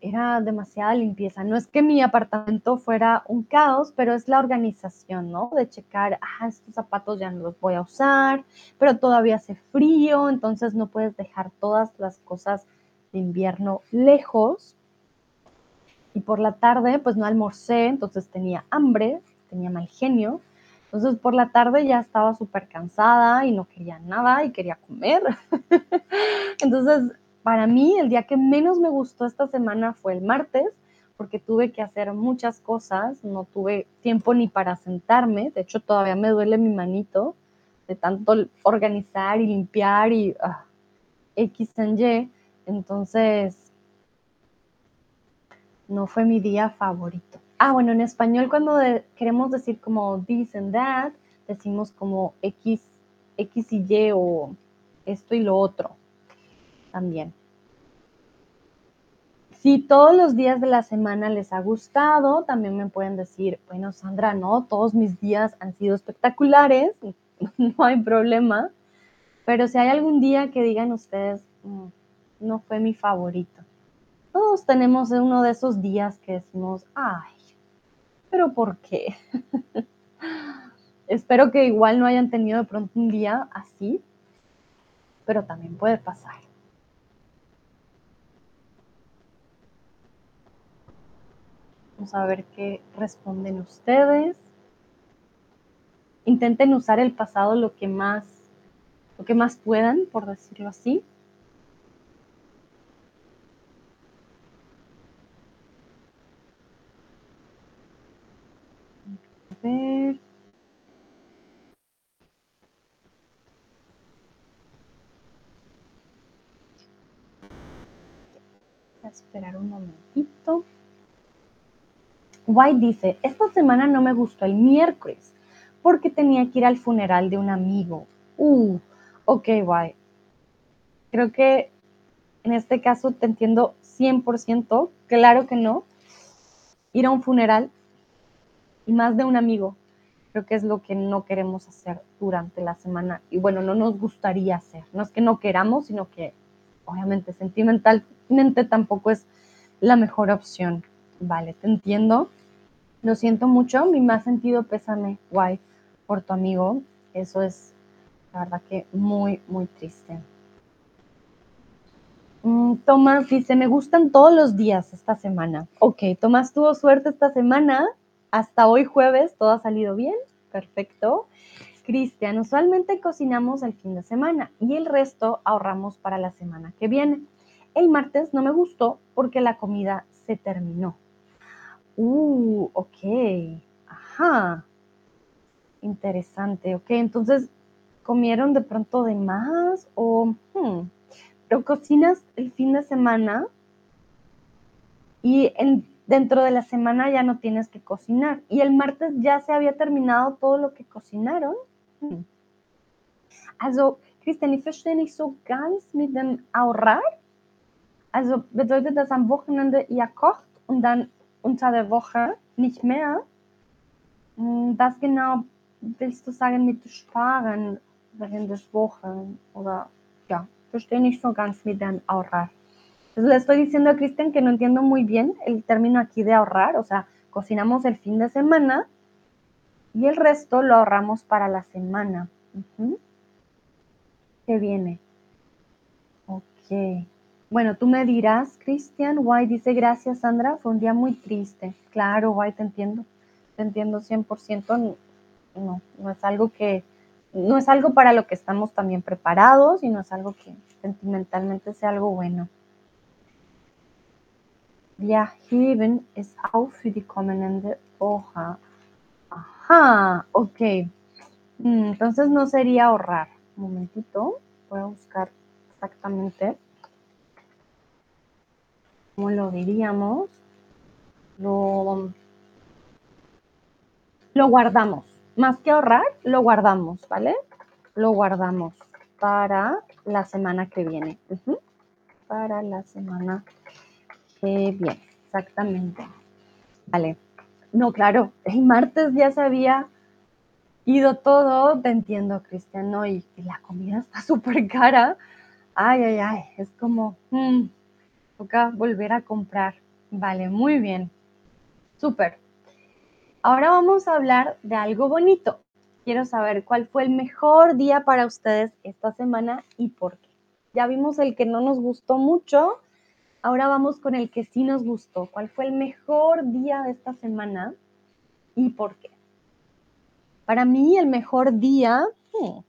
era demasiada limpieza. No es que mi apartamento fuera un caos, pero es la organización, ¿no? De checar, ah, estos zapatos ya no los voy a usar, pero todavía hace frío, entonces no puedes dejar todas las cosas de invierno lejos. Y por la tarde, pues no almorcé, entonces tenía hambre, tenía mal genio. Entonces por la tarde ya estaba súper cansada y no quería nada y quería comer. *laughs* entonces para mí, el día que menos me gustó esta semana fue el martes, porque tuve que hacer muchas cosas, no tuve tiempo ni para sentarme, de hecho todavía me duele mi manito de tanto organizar y limpiar y ah, X en Y, entonces no fue mi día favorito. Ah, bueno, en español cuando queremos decir como this and that, decimos como X, X y Y o esto y lo otro también. Si todos los días de la semana les ha gustado, también me pueden decir, bueno, Sandra, no, todos mis días han sido espectaculares, *laughs* no hay problema, pero si hay algún día que digan ustedes, mm, no fue mi favorito. Todos tenemos uno de esos días que decimos, ay, pero ¿por qué? *laughs* Espero que igual no hayan tenido de pronto un día así, pero también puede pasar. Vamos a ver qué responden ustedes. Intenten usar el pasado lo que más, lo que más puedan, por decirlo así. Ver. A esperar un momentito. White dice, esta semana no me gustó el miércoles porque tenía que ir al funeral de un amigo. Uh, Ok, guay. Creo que en este caso te entiendo 100%, claro que no. Ir a un funeral y más de un amigo, creo que es lo que no queremos hacer durante la semana. Y bueno, no nos gustaría hacer. No es que no queramos, sino que obviamente sentimentalmente tampoco es la mejor opción. Vale, te entiendo. Lo siento mucho, mi más sentido pésame, guay, por tu amigo. Eso es, la verdad que muy, muy triste. Mm, Tomás dice, me gustan todos los días esta semana. Ok, Tomás tuvo suerte esta semana. Hasta hoy jueves todo ha salido bien. Perfecto. Cristian, usualmente cocinamos el fin de semana y el resto ahorramos para la semana que viene. El martes no me gustó porque la comida se terminó. Uh, ok. Ajá. Interesante. Ok, entonces, ¿comieron de pronto de más o... Hmm, pero cocinas el fin de semana y dentro de la semana ya no tienes que cocinar. Y el martes ya se había terminado todo lo que cocinaron. Hm. Also, Christian, ich verstehe nicht so ganz mit dem ahorrar. Also bedeutet das am Wochenende ihr kocht und dann unter der Woche nicht mehr? Hm, was genau willst du sagen mit sparen während des Wochen? Oder ja, verstehe nicht so ganz mit dem ahorrar. Entonces le estoy diciendo a Cristian que no entiendo muy bien el término aquí de ahorrar, o sea, cocinamos el fin de semana y el resto lo ahorramos para la semana. ¿Qué viene? Ok. Bueno, tú me dirás, Cristian, Guay dice gracias, Sandra, fue un día muy triste. Claro, Guay, te entiendo, te entiendo 100%. No, no es algo que, no es algo para lo que estamos también preparados y no es algo que sentimentalmente sea algo bueno. Wir heben es auf für die kommende Woche. Ajá, ok. Mm, entonces no sería ahorrar. Un momentito, voy a buscar exactamente cómo lo diríamos. Lo, lo guardamos. Más que ahorrar, lo guardamos, ¿vale? Lo guardamos para la semana que viene. Para la semana que viene, exactamente. Vale. No, claro, el martes ya se había ido todo, te entiendo, Cristiano, y, la comida *laughs* está súper cara. Ay, ay, ay, es como, mm, toca volver a comprar. Vale, muy bien. Súper. Ahora vamos a hablar de algo bonito. Quiero saber cuál fue el mejor día para ustedes esta semana y por qué. Ya vimos el que no nos gustó mucho, Ahora vamos con el que sí nos gustó. ¿Cuál fue el mejor día de esta semana y por qué? Para mí el mejor día, hmm,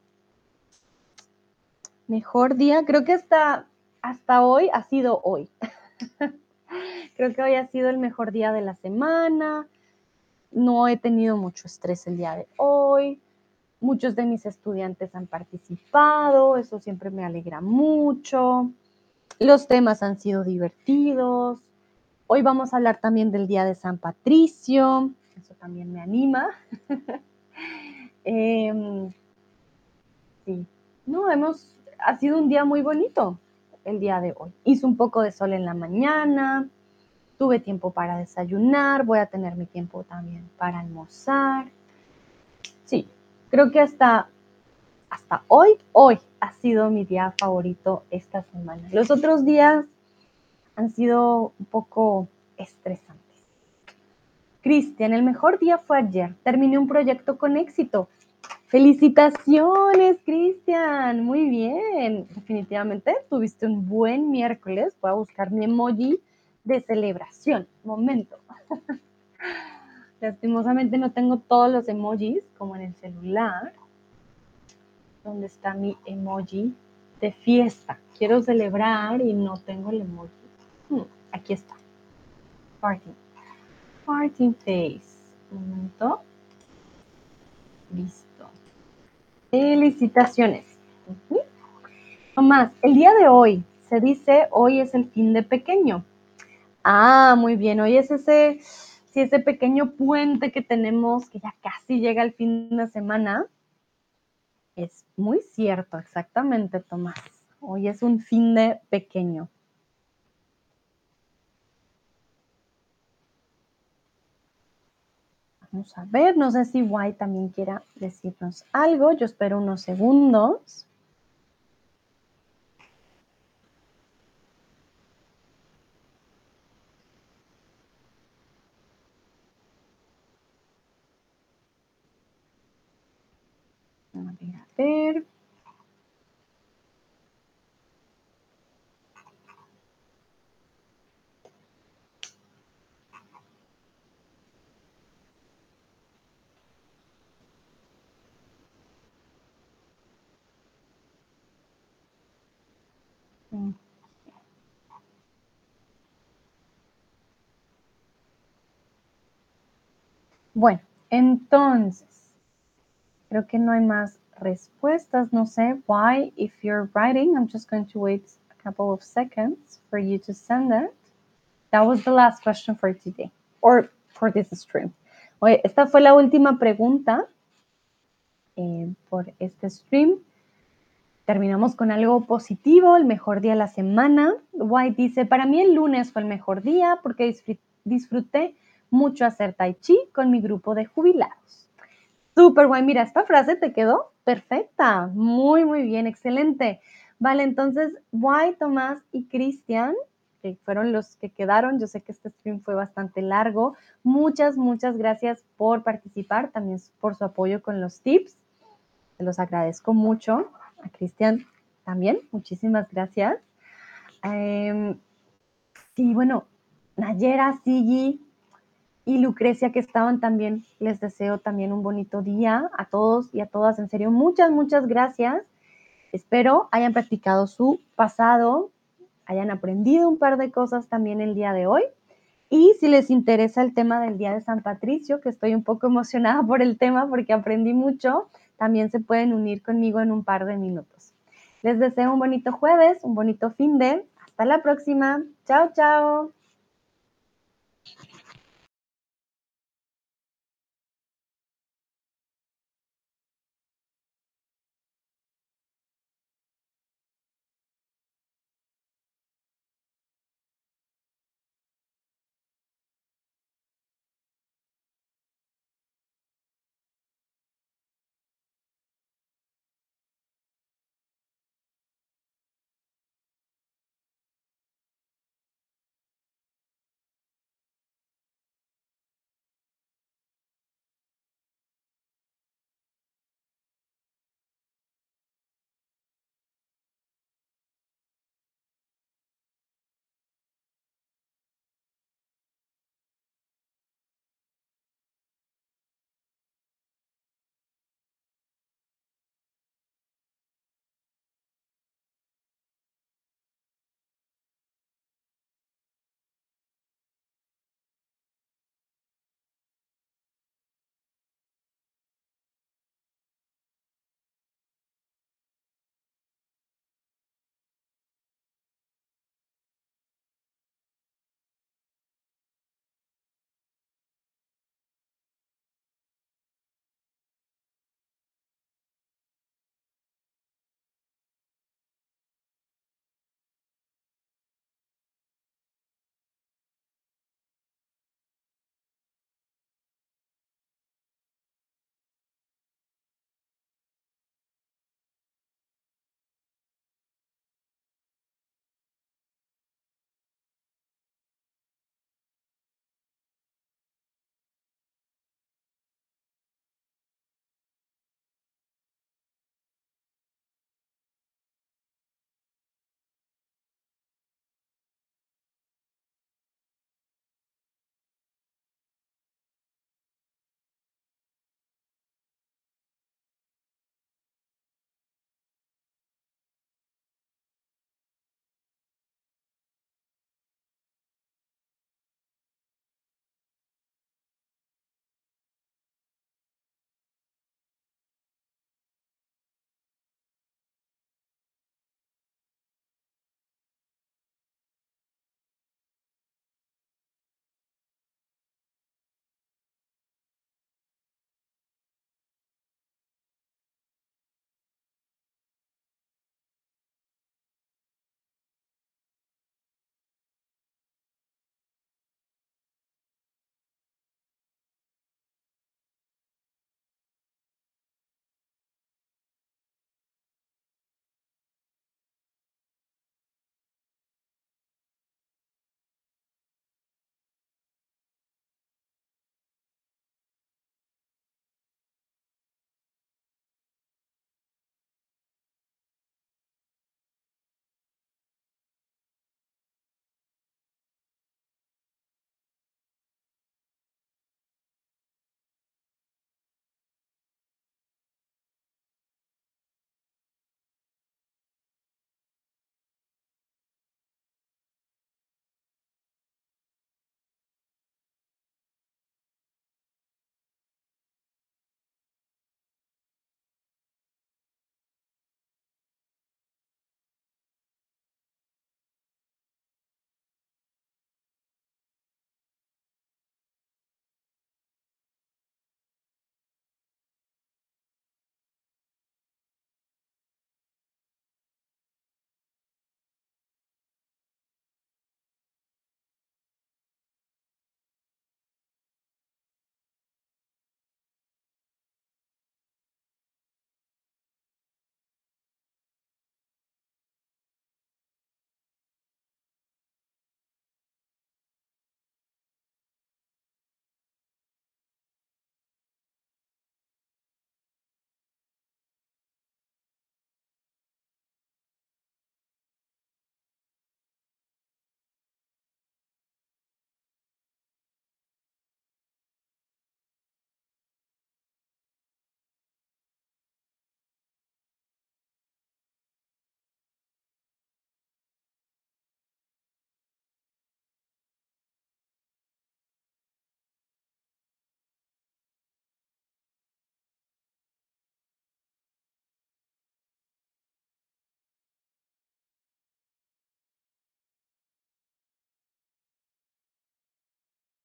mejor día, creo que hasta, hasta hoy ha sido hoy. *laughs* creo que hoy ha sido el mejor día de la semana. No he tenido mucho estrés el día de hoy. Muchos de mis estudiantes han participado, eso siempre me alegra mucho. Los temas han sido divertidos. Hoy vamos a hablar también del Día de San Patricio. Eso también me anima. *laughs* Em, sí, no, hemos, ha sido un día muy bonito el día de hoy. Hizo un poco de sol en la mañana, tuve tiempo para desayunar, voy a tener mi tiempo también para almorzar. Sí, creo que hasta hasta hoy, hoy ha sido mi día favorito esta semana. Los otros días han sido un poco estresantes. Cristian, el mejor día fue ayer. Terminé un proyecto con éxito. Felicitaciones, Cristian. Muy bien. Definitivamente tuviste un buen miércoles. Voy a buscar mi emoji de celebración. Momento. *laughs* Lastimosamente no tengo todos los emojis como en el celular. ¿Dónde está mi emoji de fiesta? Quiero celebrar y no tengo el emoji. Hmm, aquí está. Party. Party face. Un momento. Listo. Felicitaciones. No más, el día de hoy se dice hoy es el fin de pequeño. Ah, muy bien. Hoy es ese, ese pequeño puente que tenemos que ya casi llega el fin de semana Es muy cierto, exactamente, Tomás. Hoy es un fin de pequeño. Vamos a ver, no sé si White también quiera decirnos algo. Yo espero unos segundos. Ver. Bueno, entonces, creo que no hay más respuestas. No sé why, if you're writing, I'm just going to wait a couple of seconds for you to send it. That was the last question for today, or for this stream. Oye, esta fue la última pregunta eh, por este stream. Terminamos con algo positivo, el mejor día de la semana. White dice, para mí el lunes fue el mejor día porque disfruté mucho hacer tai chi con mi grupo de jubilados. Súper guay, mira, esta frase te quedó perfecta, muy, muy bien, excelente. Vale, entonces, White, Tomás y Cristian, que fueron los que quedaron, yo sé que este stream fue bastante largo. Muchas, muchas gracias por participar, también por su apoyo con los tips. Se los agradezco mucho. A Cristian también, muchísimas gracias. Eh, sí, bueno, Nayera, Sigi, y Lucrecia que estaban también. Les deseo también un bonito día a todos y a todas. En serio, muchas, muchas gracias. Espero hayan practicado su pasado, hayan aprendido un par de cosas también el día de hoy. Y si les interesa el tema del Día de San Patricio, que estoy un poco *laughs* emocionada por el tema porque aprendí mucho, también se pueden unir conmigo en un par de minutos. Les deseo un bonito jueves, un bonito fin de. Hasta la próxima. Chao, chao.